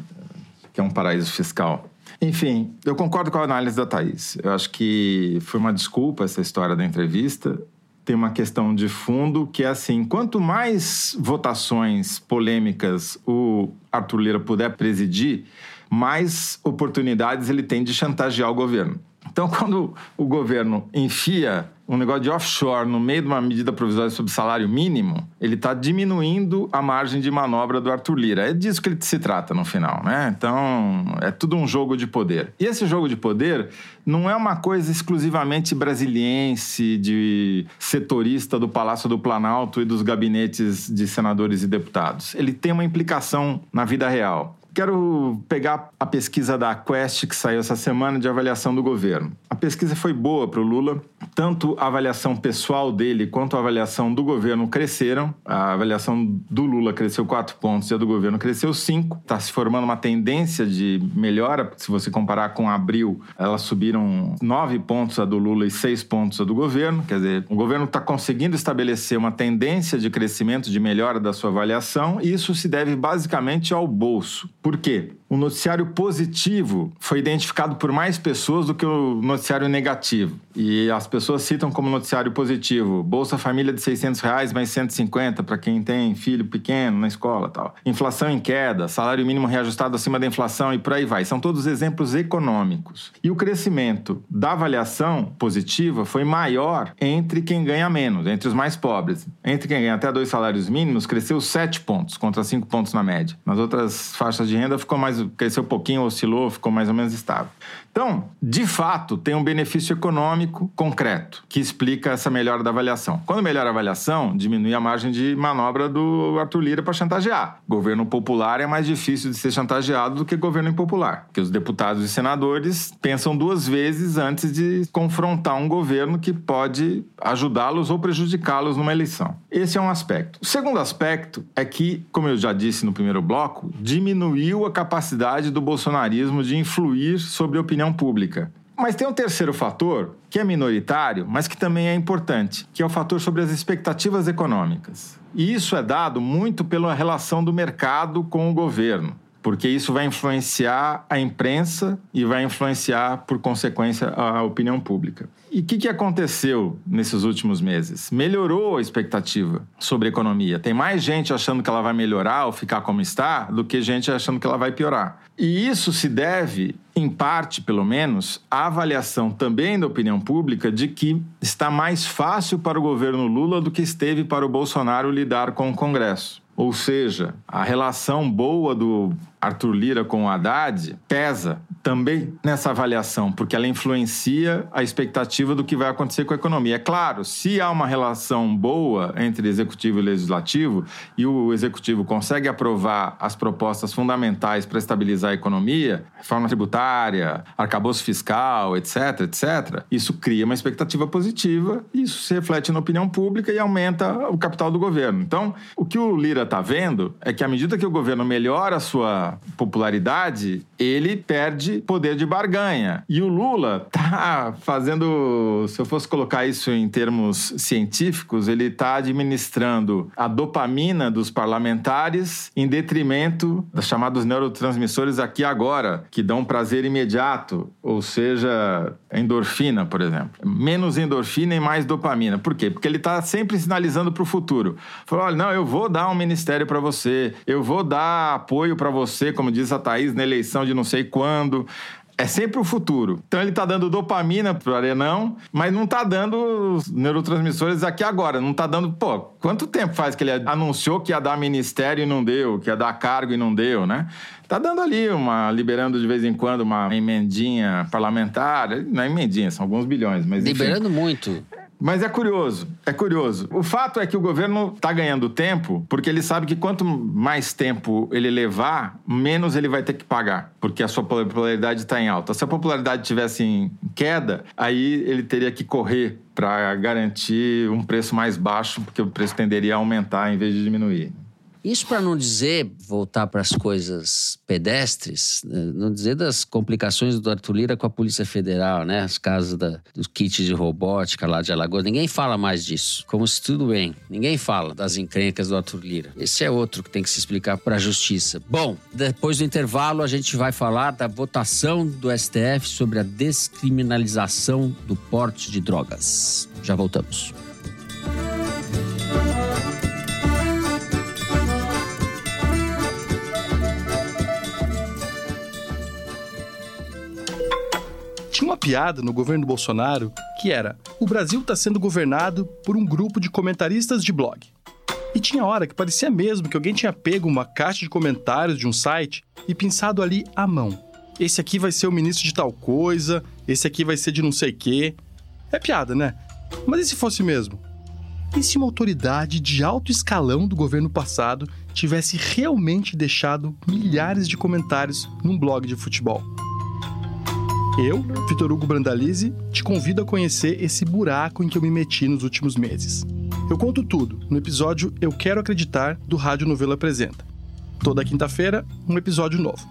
Que é um paraíso fiscal. Enfim, eu concordo com a análise da Thaís. Eu acho que foi uma desculpa essa história da entrevista tem uma questão de fundo que é assim: quanto mais votações polêmicas o Arthur Lira puder presidir, mais oportunidades ele tem de chantagear o governo. Então, quando o governo enfia um negócio de offshore no meio de uma medida provisória sobre salário mínimo, ele está diminuindo a margem de manobra do Arthur Lira. É disso que ele se trata no final, né? Então, é tudo um jogo de poder. E esse jogo de poder não é uma coisa exclusivamente brasiliense, de setorista do Palácio do Planalto e dos gabinetes de senadores e deputados. Ele tem uma implicação na vida real. Quero pegar a pesquisa da Quest que saiu essa semana de avaliação do governo. A pesquisa foi boa para o Lula, tanto a avaliação pessoal dele quanto a avaliação do governo cresceram. A avaliação do Lula cresceu 4 pontos e a do governo cresceu 5. Está se formando uma tendência de melhora, se você comparar com abril, elas subiram 9 pontos a do Lula e 6 pontos a do governo. Quer dizer, o governo está conseguindo estabelecer uma tendência de crescimento, de melhora da sua avaliação, e isso se deve basicamente ao bolso. Por quê? O noticiário positivo foi identificado por mais pessoas do que o noticiário negativo. E as pessoas citam como noticiário positivo Bolsa Família de 600 reais mais 150 para quem tem filho pequeno na escola tal. Inflação em queda, salário mínimo reajustado acima da inflação e por aí vai. São todos exemplos econômicos. E o crescimento da avaliação positiva foi maior entre quem ganha menos, entre os mais pobres. Entre quem ganha até dois salários mínimos, cresceu 7 pontos, contra 5 pontos na média. Nas outras faixas de renda ficou mais cresceu um pouquinho, oscilou, ficou mais ou menos estável. Então, de fato, tem um benefício econômico concreto que explica essa melhora da avaliação. Quando melhora a avaliação, diminui a margem de manobra do Arthur Lira para chantagear. Governo popular é mais difícil de ser chantageado do que governo impopular, porque os deputados e senadores pensam duas vezes antes de confrontar um governo que pode ajudá-los ou prejudicá-los numa eleição. Esse é um aspecto. O segundo aspecto é que, como eu já disse no primeiro bloco, diminuiu a capacidade do bolsonarismo de influir sobre a opinião pública. Mas tem um terceiro fator, que é minoritário, mas que também é importante, que é o fator sobre as expectativas econômicas. E isso é dado muito pela relação do mercado com o governo porque isso vai influenciar a imprensa e vai influenciar, por consequência, a opinião pública. E o que, que aconteceu nesses últimos meses? Melhorou a expectativa sobre a economia. Tem mais gente achando que ela vai melhorar ou ficar como está do que gente achando que ela vai piorar. E isso se deve, em parte pelo menos, à avaliação também da opinião pública de que está mais fácil para o governo Lula do que esteve para o Bolsonaro lidar com o Congresso. Ou seja, a relação boa do Arthur Lira com o Haddad pesa também nessa avaliação, porque ela influencia a expectativa do que vai acontecer com a economia. É claro, se há uma relação boa entre executivo e legislativo e o executivo consegue aprovar as propostas fundamentais para estabilizar a economia, reforma tributária, arcabouço fiscal, etc, etc, isso cria uma expectativa positiva, isso se reflete na opinião pública e aumenta o capital do governo. Então, o que o Lira está vendo é que à medida que o governo melhora a sua popularidade, ele perde poder de barganha. E o Lula tá fazendo, se eu fosse colocar isso em termos científicos, ele está administrando a dopamina dos parlamentares em detrimento dos chamados neurotransmissores aqui agora, que dão prazer imediato, ou seja, endorfina, por exemplo. Menos endorfina e mais dopamina. Por quê? Porque ele está sempre sinalizando para o futuro. Falou, olha, não, eu vou dar um ministério para você, eu vou dar apoio para você, como diz a Thaís, na eleição de não sei quando. É sempre o futuro. Então ele está dando dopamina pro Arenão, mas não está dando os neurotransmissores aqui agora. Não está dando. Pô, quanto tempo faz que ele anunciou que ia dar ministério e não deu, que ia dar cargo e não deu, né? Tá dando ali uma. liberando de vez em quando uma emendinha parlamentar. Não é emendinha, são alguns bilhões, mas. Liberando muito. Mas é curioso, é curioso. O fato é que o governo está ganhando tempo porque ele sabe que quanto mais tempo ele levar, menos ele vai ter que pagar, porque a sua popularidade está em alta. Se a popularidade tivesse em queda, aí ele teria que correr para garantir um preço mais baixo, porque o preço tenderia a aumentar em vez de diminuir. Isso para não dizer, voltar para as coisas pedestres, né, não dizer das complicações do Arthur Lira com a Polícia Federal, né? As casas da, dos kits de robótica lá de Alagoas. Ninguém fala mais disso. Como se tudo bem. Ninguém fala das encrencas do Arthur Lira. Esse é outro que tem que se explicar para a Justiça. Bom, depois do intervalo, a gente vai falar da votação do STF sobre a descriminalização do porte de drogas. Já voltamos. Uma piada no governo Bolsonaro que era: o Brasil está sendo governado por um grupo de comentaristas de blog. E tinha hora que parecia mesmo que alguém tinha pego uma caixa de comentários de um site e pensado ali à mão. Esse aqui vai ser o ministro de tal coisa, esse aqui vai ser de não sei quê. É piada, né? Mas e se fosse mesmo? E se uma autoridade de alto escalão do governo passado tivesse realmente deixado milhares de comentários num blog de futebol? Eu, Vitor Hugo Brandalize, te convido a conhecer esse buraco em que eu me meti nos últimos meses. Eu conto tudo no episódio Eu Quero Acreditar do Rádio Novelo Apresenta. Toda quinta-feira, um episódio novo.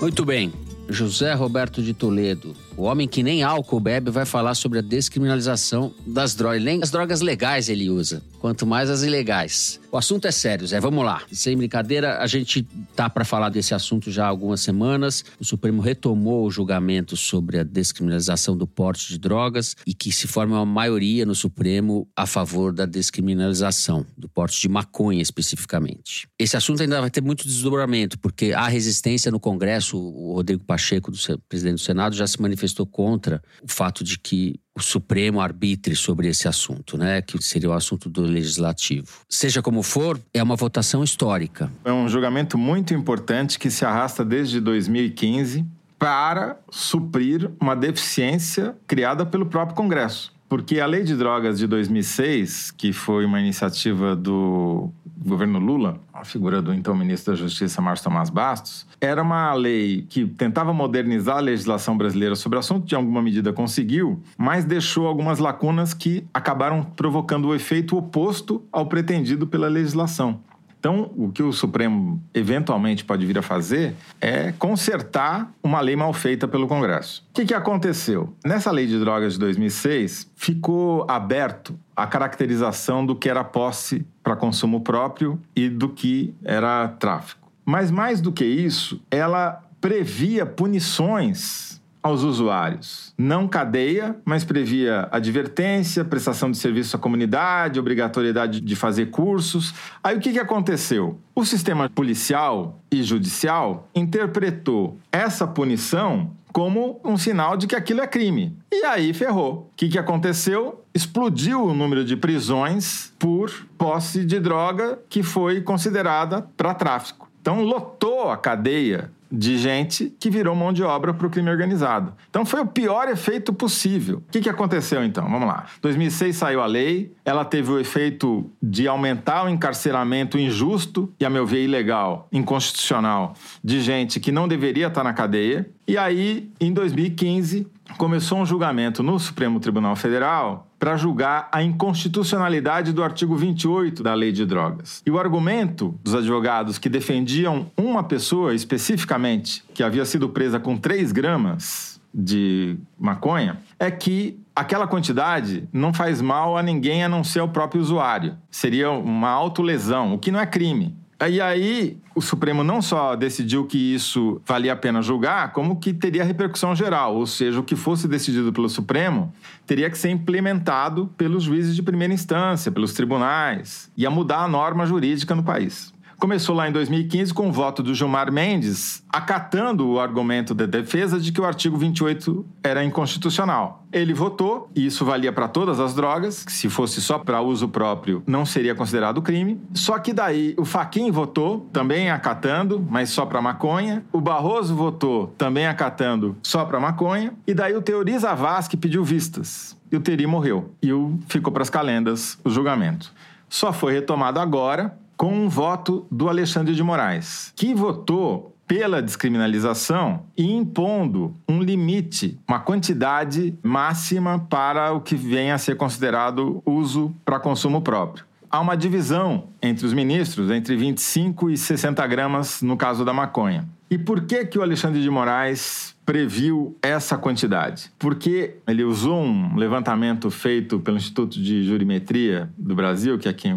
Muito bem. José Roberto de Toledo, o homem que nem álcool bebe, vai falar sobre a descriminalização das drogas. Nem as drogas legais ele usa, quanto mais as ilegais. O assunto é sério, Zé. Vamos lá. Sem brincadeira, a gente tá para falar desse assunto já há algumas semanas. O Supremo retomou o julgamento sobre a descriminalização do porte de drogas e que se forma uma maioria no Supremo a favor da descriminalização do porte de maconha especificamente. Esse assunto ainda vai ter muito desdobramento, porque há resistência no Congresso. O Rodrigo Pacheco, do presidente do Senado, já se manifestou contra o fato de que o Supremo arbitre sobre esse assunto, né? Que seria o assunto do legislativo. Seja como for, é uma votação histórica. É um julgamento muito importante que se arrasta desde 2015 para suprir uma deficiência criada pelo próprio Congresso. Porque a Lei de Drogas de 2006, que foi uma iniciativa do governo Lula, a figura do então ministro da Justiça, Márcio Tomás Bastos, era uma lei que tentava modernizar a legislação brasileira sobre o assunto, de alguma medida conseguiu, mas deixou algumas lacunas que acabaram provocando o efeito oposto ao pretendido pela legislação. Então, o que o Supremo eventualmente pode vir a fazer é consertar uma lei mal feita pelo Congresso. O que, que aconteceu? Nessa lei de drogas de 2006, ficou aberto a caracterização do que era posse para consumo próprio e do que era tráfico. Mas mais do que isso, ela previa punições aos usuários. Não cadeia, mas previa advertência, prestação de serviço à comunidade, obrigatoriedade de fazer cursos. Aí o que, que aconteceu? O sistema policial e judicial interpretou essa punição como um sinal de que aquilo é crime. E aí ferrou. O que, que aconteceu? Explodiu o número de prisões por posse de droga que foi considerada para tráfico. Então lotou a cadeia de gente que virou mão de obra para o crime organizado. Então foi o pior efeito possível. O que, que aconteceu então? Vamos lá. 2006 saiu a lei, ela teve o efeito de aumentar o encarceramento injusto e, a meu ver, ilegal, inconstitucional, de gente que não deveria estar na cadeia. E aí, em 2015, começou um julgamento no Supremo Tribunal Federal para julgar a inconstitucionalidade do artigo 28 da Lei de Drogas. E o argumento dos advogados que defendiam uma pessoa especificamente que havia sido presa com 3 gramas de maconha é que aquela quantidade não faz mal a ninguém a não ser ao próprio usuário. Seria uma autolesão, o que não é crime. E aí, o Supremo não só decidiu que isso valia a pena julgar, como que teria repercussão geral, ou seja, o que fosse decidido pelo Supremo teria que ser implementado pelos juízes de primeira instância, pelos tribunais, ia mudar a norma jurídica no país. Começou lá em 2015 com o voto do Gilmar Mendes, acatando o argumento da defesa de que o artigo 28 era inconstitucional. Ele votou, e isso valia para todas as drogas, que se fosse só para uso próprio não seria considerado crime. Só que daí o Faquin votou, também acatando, mas só para maconha. O Barroso votou, também acatando, só para maconha. E daí o Teori Zavascki pediu vistas. E o Teri morreu. E o, ficou para as calendas o julgamento. Só foi retomado agora, com um voto do Alexandre de Moraes, que votou pela descriminalização e impondo um limite, uma quantidade máxima para o que venha a ser considerado uso para consumo próprio. Há uma divisão entre os ministros entre 25 e 60 gramas no caso da maconha. E por que que o Alexandre de Moraes previu essa quantidade? Porque ele usou um levantamento feito pelo Instituto de Jurimetria do Brasil, que é aqui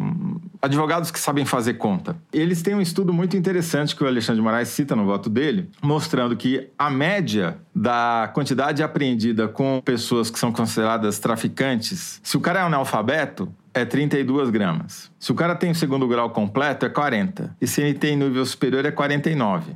advogados que sabem fazer conta. Eles têm um estudo muito interessante que o Alexandre de Moraes cita no voto dele, mostrando que a média da quantidade apreendida com pessoas que são consideradas traficantes, se o cara é analfabeto, é 32 gramas. Se o cara tem o segundo grau completo, é 40. E se ele tem nível superior, é 49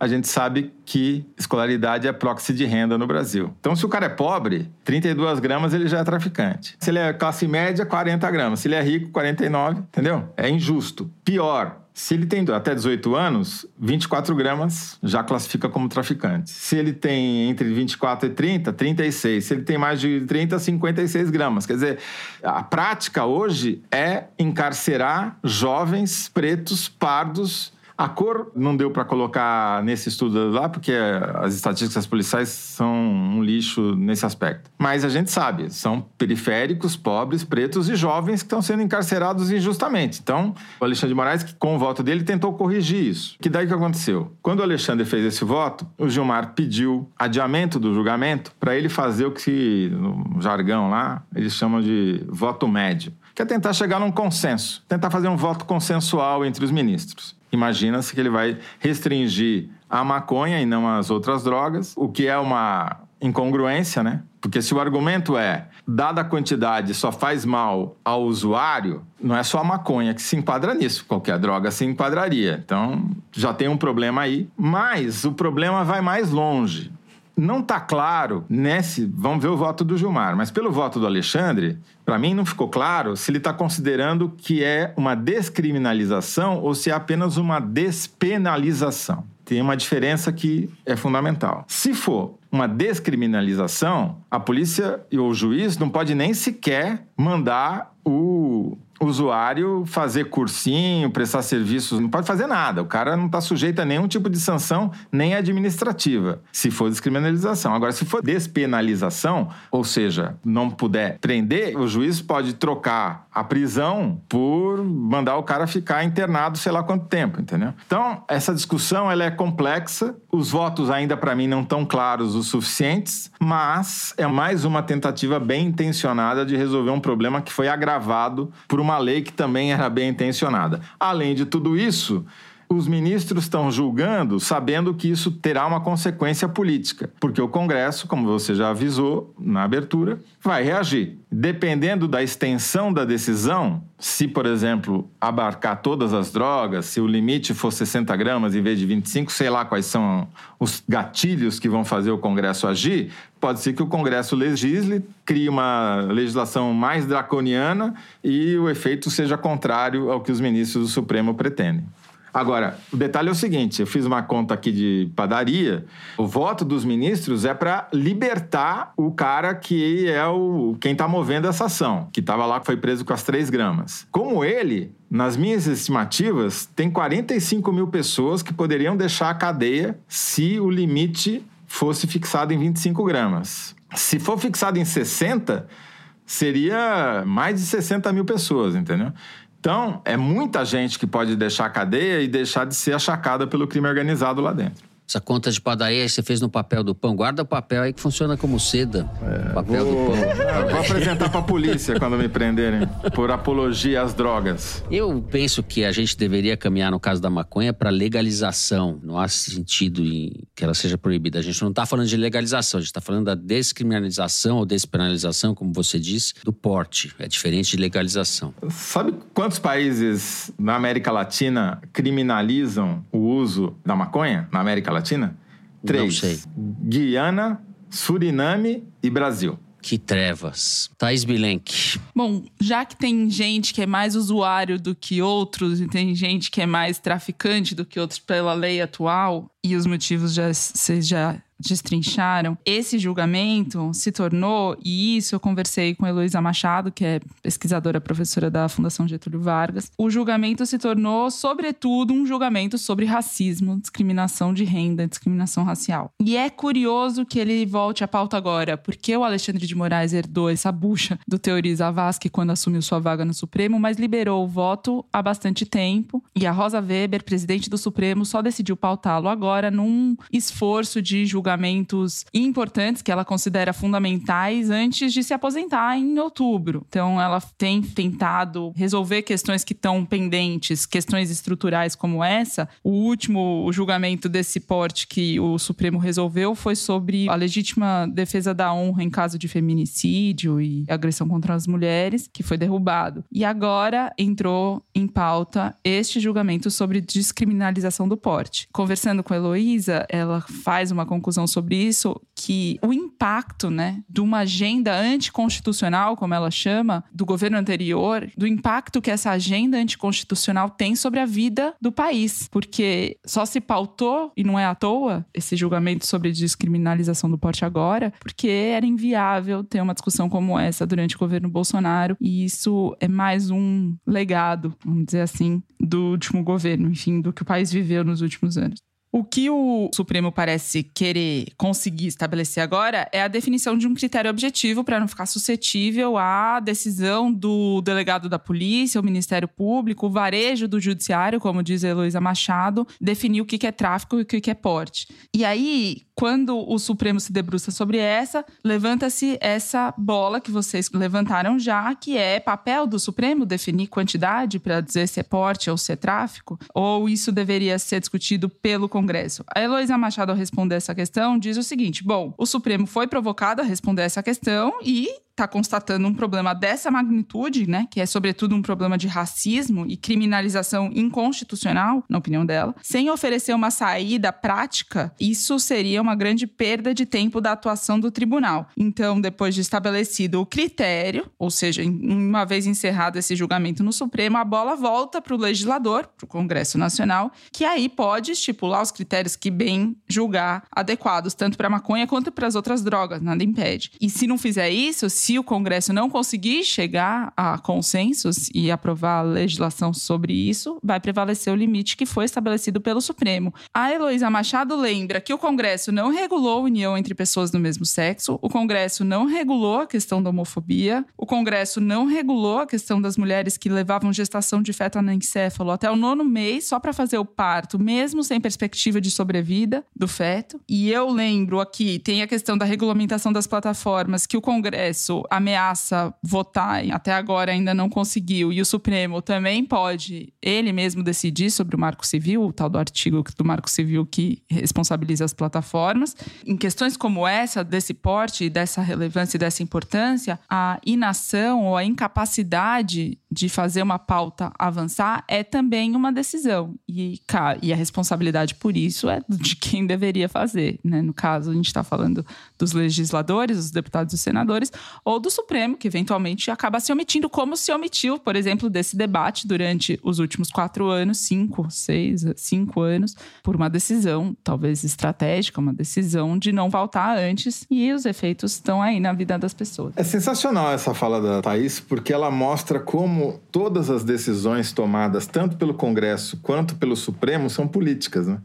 a gente sabe que escolaridade é proxy de renda no Brasil. Então, se o cara é pobre, 32 gramas ele já é traficante. Se ele é classe média, 40 gramas. Se ele é rico, 49, entendeu? É injusto. Pior, se ele tem até 18 anos, 24 gramas já classifica como traficante. Se ele tem entre 24 e 30, 36. Se ele tem mais de 30, 56 gramas. Quer dizer, a prática hoje é encarcerar jovens pretos, pardos, a cor não deu para colocar nesse estudo lá, porque as estatísticas policiais são um lixo nesse aspecto. Mas a gente sabe, são periféricos, pobres, pretos e jovens que estão sendo encarcerados injustamente. Então, o Alexandre de Moraes, com o voto dele, tentou corrigir isso. Que daí que aconteceu? Quando o Alexandre fez esse voto, o Gilmar pediu adiamento do julgamento para ele fazer o que, no jargão lá, eles chamam de voto médio que é tentar chegar num consenso, tentar fazer um voto consensual entre os ministros. Imagina-se que ele vai restringir a maconha e não as outras drogas, o que é uma incongruência, né? Porque se o argumento é, dada a quantidade, só faz mal ao usuário, não é só a maconha que se enquadra nisso, qualquer droga se enquadraria. Então, já tem um problema aí. Mas o problema vai mais longe não está claro nesse. Vamos ver o voto do Gilmar, mas pelo voto do Alexandre, para mim não ficou claro se ele está considerando que é uma descriminalização ou se é apenas uma despenalização. Tem uma diferença que é fundamental. Se for uma descriminalização, a polícia ou o juiz não pode nem sequer mandar o usuário fazer cursinho, prestar serviços, não pode fazer nada. O cara não está sujeito a nenhum tipo de sanção, nem administrativa, se for descriminalização. Agora, se for despenalização, ou seja, não puder prender, o juiz pode trocar a prisão por mandar o cara ficar internado sei lá quanto tempo, entendeu? Então, essa discussão ela é complexa, os votos ainda para mim não estão claros o suficientes, mas é mais uma tentativa bem intencionada de resolver um problema que foi agravado por uma lei que também era bem intencionada. Além de tudo isso, Os ministros estão julgando sabendo que isso terá uma consequência política, porque o Congresso, como você já avisou na abertura, vai reagir. Dependendo da extensão da decisão, se, por exemplo, abarcar todas as drogas, se o limite for 60 gramas em vez de 25, sei lá quais são os gatilhos que vão fazer o Congresso agir, pode ser que o Congresso legisle, crie uma legislação mais draconiana e o efeito seja contrário ao que os ministros do Supremo pretendem. Agora, o detalhe é o seguinte: eu fiz uma conta aqui de padaria. O voto dos ministros é para libertar o cara que é o quem está movendo essa ação, que estava lá, foi preso com as 3 gramas. Como ele, nas minhas estimativas, tem 45 mil pessoas que poderiam deixar a cadeia se o limite fosse fixado em 25 gramas. Se for fixado em 60, seria mais de 60 mil pessoas, entendeu? Então, é muita gente que pode deixar a cadeia e deixar de ser achacada pelo crime organizado lá dentro. Essa conta de padaria aí você fez no papel do pão. Guarda o papel aí que funciona como seda. É, papel vou, do pão. Vou apresentar para a polícia quando me prenderem por apologia às drogas. Eu penso que a gente deveria caminhar no caso da maconha para legalização. Não há sentido em que ela seja proibida. A gente não está falando de legalização, a gente está falando da descriminalização ou despenalização, como você disse, do porte. É diferente de legalização. Sabe quantos países na América Latina criminalizam o uso da maconha na América Latina? Latina? Três. Não sei. Guiana, Suriname e Brasil. Que trevas. Thais Bilenque. Bom, já que tem gente que é mais usuário do que outros e tem gente que é mais traficante do que outros pela lei atual, e os motivos já, vocês já destrincharam, esse julgamento se tornou, e isso eu conversei com Heloísa Machado, que é pesquisadora professora da Fundação Getúlio Vargas, o julgamento se tornou, sobretudo, um julgamento sobre racismo, discriminação de renda, discriminação racial. E é curioso que ele volte à pauta agora, porque o Alexandre de Moraes herdou essa bucha do Teoriza Vasque quando assumiu sua vaga no Supremo, mas liberou o voto há bastante tempo, e a Rosa Weber, presidente do Supremo, só decidiu pautá-lo agora num esforço de julgamento julgamentos importantes que ela considera fundamentais antes de se aposentar em outubro. Então, ela tem tentado resolver questões que estão pendentes, questões estruturais como essa. O último julgamento desse porte que o Supremo resolveu foi sobre a legítima defesa da honra em caso de feminicídio e agressão contra as mulheres, que foi derrubado. E agora entrou em pauta este julgamento sobre descriminalização do porte. Conversando com a Heloísa, ela faz uma conclusão conclusão sobre isso que o impacto, né, de uma agenda anticonstitucional, como ela chama, do governo anterior, do impacto que essa agenda anticonstitucional tem sobre a vida do país, porque só se pautou e não é à toa esse julgamento sobre descriminalização do porte agora, porque era inviável ter uma discussão como essa durante o governo Bolsonaro, e isso é mais um legado, vamos dizer assim, do último governo, enfim, do que o país viveu nos últimos anos. O que o Supremo parece querer conseguir estabelecer agora é a definição de um critério objetivo para não ficar suscetível à decisão do delegado da polícia, o Ministério Público, o varejo do judiciário, como diz a Heloísa Machado, definir o que é tráfico e o que é porte. E aí, quando o Supremo se debruça sobre essa, levanta-se essa bola que vocês levantaram já, que é papel do Supremo definir quantidade para dizer se é porte ou se é tráfico? Ou isso deveria ser discutido pelo Congresso. A Heloísa Machado, ao responder essa questão, diz o seguinte: bom, o Supremo foi provocado a responder essa questão e está constatando um problema dessa magnitude, né, que é sobretudo um problema de racismo e criminalização inconstitucional, na opinião dela, sem oferecer uma saída prática, isso seria uma grande perda de tempo da atuação do tribunal. Então, depois de estabelecido o critério, ou seja, uma vez encerrado esse julgamento no Supremo, a bola volta para o legislador, para o Congresso Nacional, que aí pode estipular os critérios que bem julgar adequados, tanto para a maconha quanto para as outras drogas, nada impede. E se não fizer isso, se se o Congresso não conseguir chegar a consensos e aprovar a legislação sobre isso, vai prevalecer o limite que foi estabelecido pelo Supremo. A Heloísa Machado lembra que o Congresso não regulou a união entre pessoas do mesmo sexo, o Congresso não regulou a questão da homofobia, o Congresso não regulou a questão das mulheres que levavam gestação de feto anencéfalo até o nono mês só para fazer o parto, mesmo sem perspectiva de sobrevida do feto. E eu lembro aqui, tem a questão da regulamentação das plataformas que o Congresso Ameaça votar, e até agora ainda não conseguiu, e o Supremo também pode ele mesmo decidir sobre o Marco Civil, o tal do artigo do Marco Civil que responsabiliza as plataformas. Em questões como essa, desse porte, dessa relevância e dessa importância, a inação ou a incapacidade de fazer uma pauta avançar é também uma decisão. E, e a responsabilidade por isso é de quem deveria fazer. Né? No caso, a gente está falando dos legisladores, dos deputados e senadores, ou do Supremo, que eventualmente acaba se omitindo, como se omitiu, por exemplo, desse debate durante os últimos quatro anos, cinco, seis, cinco anos, por uma decisão, talvez estratégica, uma decisão de não voltar antes, e os efeitos estão aí na vida das pessoas. É sensacional essa fala da Thaís, porque ela mostra como todas as decisões tomadas, tanto pelo Congresso quanto pelo Supremo, são políticas, né?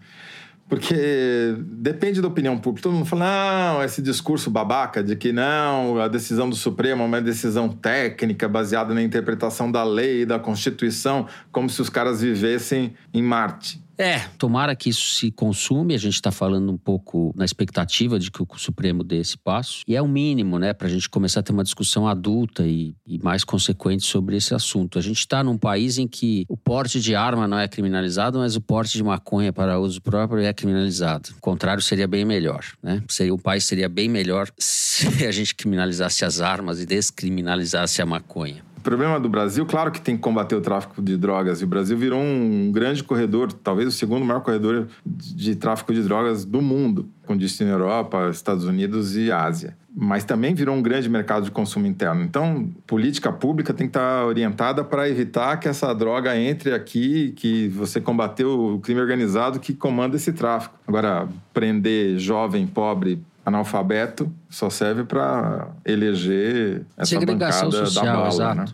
Porque depende da opinião pública. Todo mundo fala, não, esse discurso babaca de que não, a decisão do Supremo é uma decisão técnica baseada na interpretação da lei e da Constituição, como se os caras vivessem em Marte. É, tomara que isso se consume. A gente está falando um pouco na expectativa de que o Supremo dê esse passo. E é o mínimo, né, para a gente começar a ter uma discussão adulta e, e mais consequente sobre esse assunto. A gente está num país em que o porte de arma não é criminalizado, mas o porte de maconha para uso próprio é criminalizado. O contrário seria bem melhor, né? Seria, o país seria bem melhor se a gente criminalizasse as armas e descriminalizasse a maconha. Problema do Brasil, claro que tem que combater o tráfico de drogas. E o Brasil virou um grande corredor, talvez o segundo maior corredor de tráfico de drogas do mundo, com destino Europa, Estados Unidos e Ásia. Mas também virou um grande mercado de consumo interno. Então, política pública tem que estar orientada para evitar que essa droga entre aqui, que você combateu o crime organizado que comanda esse tráfico. Agora, prender jovem, pobre, analfabeto só serve para eleger essa Segregação bancada social, da bala, exato. né?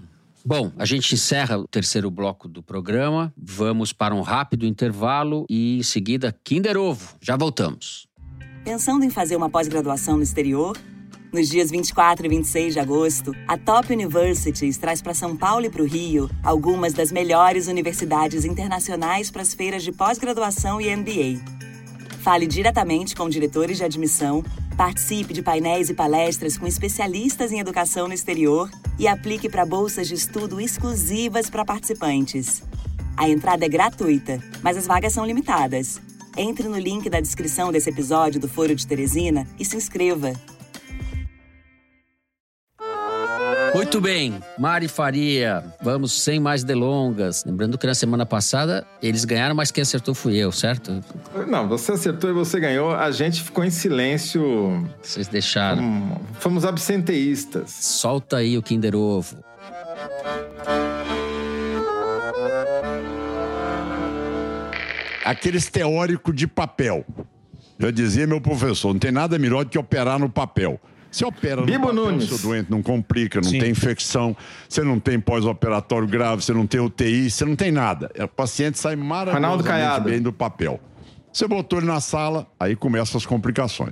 Bom, a gente encerra o terceiro bloco do programa. Vamos para um rápido intervalo e em seguida Kinder Ovo. Já voltamos. Pensando em fazer uma pós-graduação no exterior? Nos dias 24 e 26 de agosto, a Top Universities traz para São Paulo e para o Rio algumas das melhores universidades internacionais para as feiras de pós-graduação e MBA. Fale diretamente com diretores de admissão, participe de painéis e palestras com especialistas em educação no exterior e aplique para bolsas de estudo exclusivas para participantes. A entrada é gratuita, mas as vagas são limitadas. Entre no link da descrição desse episódio do Foro de Teresina e se inscreva. Muito bem, Mari Faria, vamos sem mais delongas. Lembrando que na semana passada eles ganharam, mas quem acertou fui eu, certo? Não, você acertou e você ganhou. A gente ficou em silêncio. Vocês deixaram. Hum, Fomos absenteístas. Solta aí o Kinder Ovo. aqueles teóricos de papel. Já dizia meu professor, não tem nada melhor do que operar no papel. Você opera no Bibo papel, Nunes. seu doente não complica, não Sim. tem infecção, você não tem pós-operatório grave, você não tem UTI, você não tem nada. O paciente sai maravilhosamente bem do papel. Você botou ele na sala, aí começam as complicações.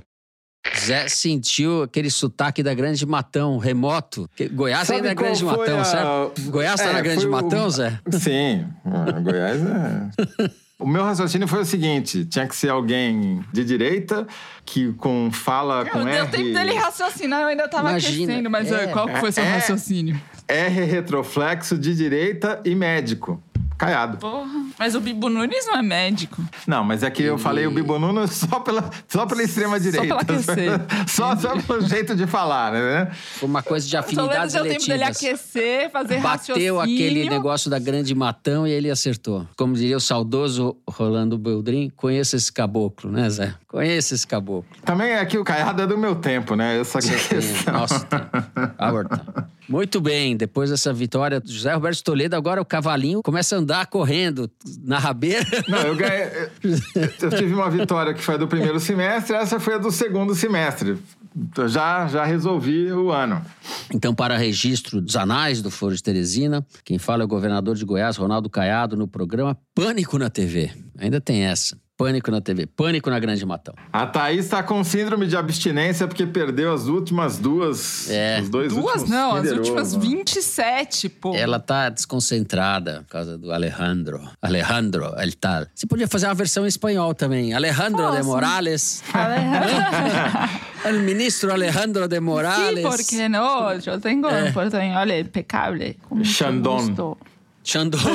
Zé sentiu aquele sotaque da Grande Matão, remoto. Goiás Sabe ainda é Grande Matão, a- certo? Goiás tá É, na Grande foi o- Matão, Zé? Sim, Ah, Goiás é. O meu raciocínio foi o seguinte: tinha que ser alguém de direita que com fala com deu R, tempo dele raciocinar, eu ainda tava Imagina, aquecendo, mas é. qual que foi seu É. raciocínio? R retroflexo de direita e médico. Caiado. Porra. Mas o Bibo Nunes não é médico. Não, mas é que eu falei o Bibonuno só pela, só pela extrema direita. pra aquecer. só, só pelo jeito de falar, né? Foi uma coisa de menos afinidades deu tempo dele aquecer, fazer Bateu raciocínio. aquele negócio da Grande Matão e ele acertou. Como diria o saudoso Rolando Beldrin, conheça esse caboclo, né, Zé? Conheça esse caboclo. Também é que o Caiado é do meu tempo, né? Essa questão. Nossa, Aborta. Muito bem, depois dessa vitória do José Roberto Toledo, agora o cavalinho começa a andar correndo na rabeira. Não, eu ganhei. Eu tive uma vitória que foi do primeiro semestre, essa foi a do segundo semestre. Já, já resolvi o ano. Então, para registro dos anais do Foro de Teresina, quem fala é o governador de Goiás, Ronaldo Caiado, no programa Pânico na TV. Ainda tem essa. Pânico na TV, Pânico na Grande Matão. A Thaís está com síndrome de abstinência porque perdeu as últimas duas. É. Os dois Duas não, as últimas Ovo. 27, pô. Ela tá desconcentrada por causa do Alejandro. Alejandro, ele tá. Você podia fazer uma versão em espanhol também. Alejandro de Posso. Morales. Alejandro. El ministro Alejandro de Morales. Sí, ¿por qué no? Yo tengo Eh. un portuñol impecable. mucho Xandão.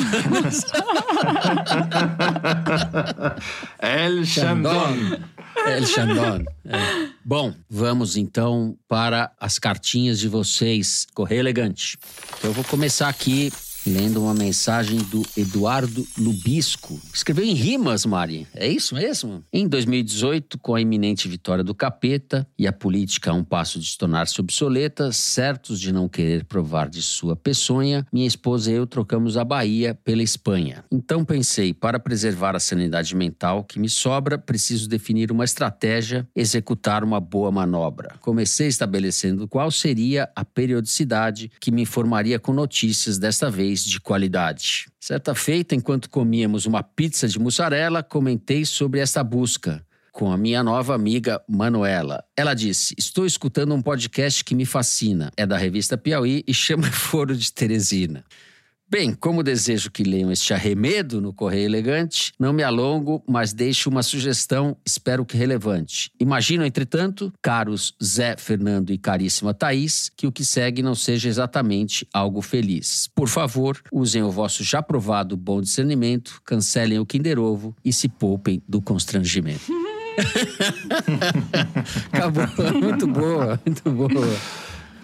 El Xandon. El Xandão. É. Bom, vamos então para as cartinhas de vocês. Correio Elegante. Eu vou começar aqui lendo uma mensagem do Eduardo Lubisco. Escreveu em rimas, Mari. É isso mesmo? Em 2018, com a iminente vitória do capeta e a política a um passo de se tornar-se obsoleta, certos de não querer provar de sua peçonha, minha esposa e eu trocamos a Bahia pela Espanha. Então pensei, para preservar a sanidade mental que me sobra, preciso definir uma estratégia, executar uma boa manobra. Comecei estabelecendo qual seria a periodicidade que me informaria com notícias, desta vez de qualidade. Certa feita, enquanto comíamos uma pizza de mussarela, comentei sobre esta busca com a minha nova amiga Manuela. Ela disse: Estou escutando um podcast que me fascina. É da revista Piauí e chama Foro de Teresina. Bem, como desejo que leiam este arremedo no Correio Elegante, não me alongo, mas deixo uma sugestão, espero que relevante. Imagino, entretanto, caros Zé, Fernando e caríssima Thaís, que o que segue não seja exatamente algo feliz. Por favor, usem o vosso já provado bom discernimento, cancelem o Kinder Ovo e se poupem do constrangimento. Acabou. Muito boa, muito boa.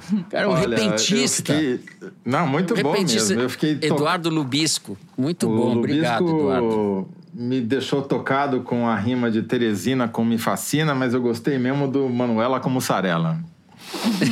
Cara, um Olha, repentista. fiquei- Não, muito bom repentista. mesmo. Eu fiquei to- Eduardo Lubisco. Muito O bom, obrigado, Lubisco Eduardo. Me deixou tocado com a rima de Teresina com Me Fascina, mas eu gostei mesmo do Manuela com Mussarela.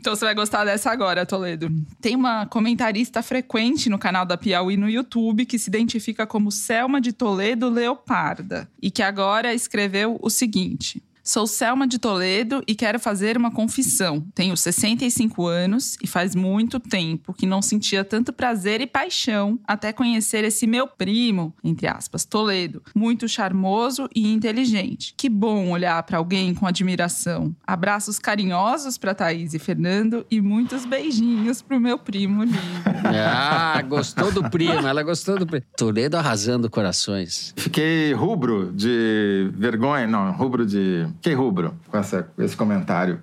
Então você vai gostar dessa agora, Toledo. Tem uma comentarista frequente no canal da Piauí no YouTube que se identifica como Selma de Toledo Leoparda e que agora escreveu o seguinte. Sou Selma de Toledo e quero fazer uma confissão. Tenho 65 anos e faz muito tempo que não sentia tanto prazer e paixão até conhecer esse meu primo, entre aspas, Toledo, muito charmoso e inteligente. Que bom olhar para alguém com admiração. Abraços carinhosos para Thaís e Fernando e muitos beijinhos pro meu primo lindo. Ah, gostou do primo, ela gostou do primo. Toledo arrasando corações. Fiquei rubro de vergonha, não, rubro de. Fiquei rubro com essa- esse comentário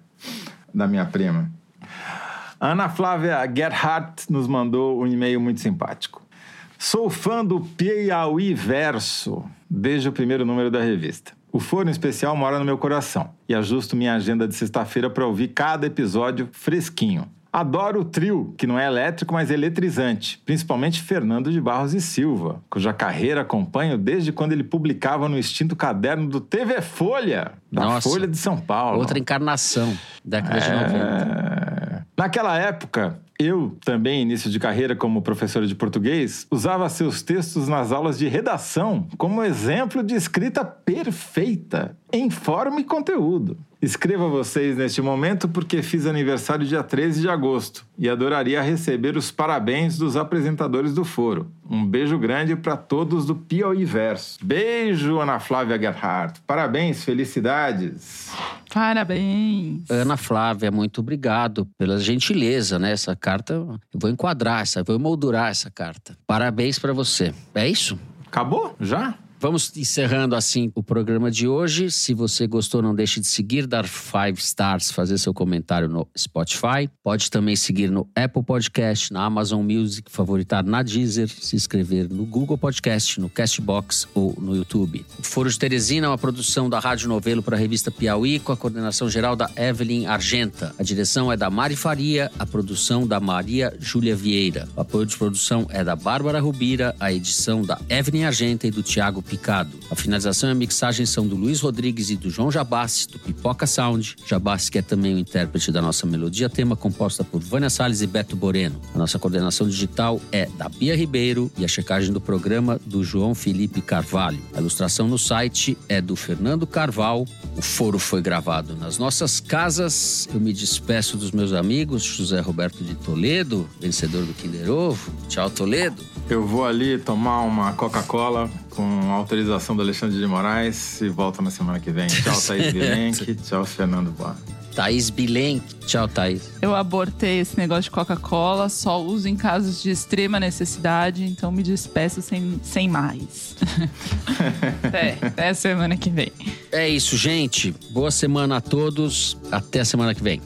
da minha prima. Ana Flávia Gerhardt nos mandou um e-mail muito simpático. Sou fã do Piauí Verso desde o primeiro número da revista. O Foro em especial mora no meu coração e ajusto minha agenda de sexta-feira para ouvir cada episódio fresquinho. Adoro o trio, que não é elétrico, mas eletrizante, principalmente Fernando de Barros e Silva, cuja carreira acompanho desde quando ele publicava no extinto caderno do TV Folha, da Nossa. Folha de São Paulo. Outra encarnação, década de 90. É. Naquela época, eu, também início de carreira como professor de português, usava seus textos nas aulas de redação como exemplo de escrita perfeita, em forma e conteúdo. Escrevo a vocês neste momento porque fiz aniversário dia 13 de agosto e adoraria receber os parabéns dos apresentadores do foro. Um beijo grande para todos do Piauí Verso. Beijo, Ana Flávia Gerhardt. Parabéns, felicidades. Parabéns. Ana Flávia, muito obrigado pela gentileza, né? Essa carta, eu vou enquadrar, essa, vou emoldurar essa carta. Parabéns pra você. É isso? Acabou? Já? Vamos encerrando assim o programa de hoje. Se você gostou, não deixe de seguir, dar five stars, fazer seu comentário no Spotify. Pode também seguir no Apple Podcast, na Amazon Music, favoritar na Deezer, se inscrever no Google Podcast, no Castbox ou no YouTube. O Foro de Teresina é uma produção da Rádio Novelo para a revista Piauí, com a coordenação geral da Evelyn Argenta. A direção é da Mari Faria, a produção da Maria Júlia Vieira. O apoio de produção é da Bárbara Rubira, a edição da Evelyn Argenta e do Tiago Picado. A finalização e a mixagem são do Luiz Rodrigues e do João Jabassi, do Pipoca Sound. Jabassi, que é também o intérprete da nossa melodia tema, composta por Vânia Salles e Beto Boreno. A nossa coordenação digital é da Bia Ribeiro e a checagem do programa do João Felipe Carvalho. A ilustração no site é do Fernando Carval. O foro foi gravado nas nossas casas. Eu me despeço dos meus amigos, José Roberto de Toledo, vencedor do Kinder Ovo. Tchau, Toledo. Eu vou ali tomar uma Coca-Cola com autorização do Alexandre de Moraes e volto na semana que vem. Tchau, Thaís Bilenque. Tchau, Fernando Boa. Thaís Bilenque. Tchau, Thaís. Eu abortei esse negócio de Coca-Cola, só uso em casos de extrema necessidade, então me despeço sem, sem mais. até, até a semana que vem. É isso, gente. Boa semana a todos. Até a semana que vem.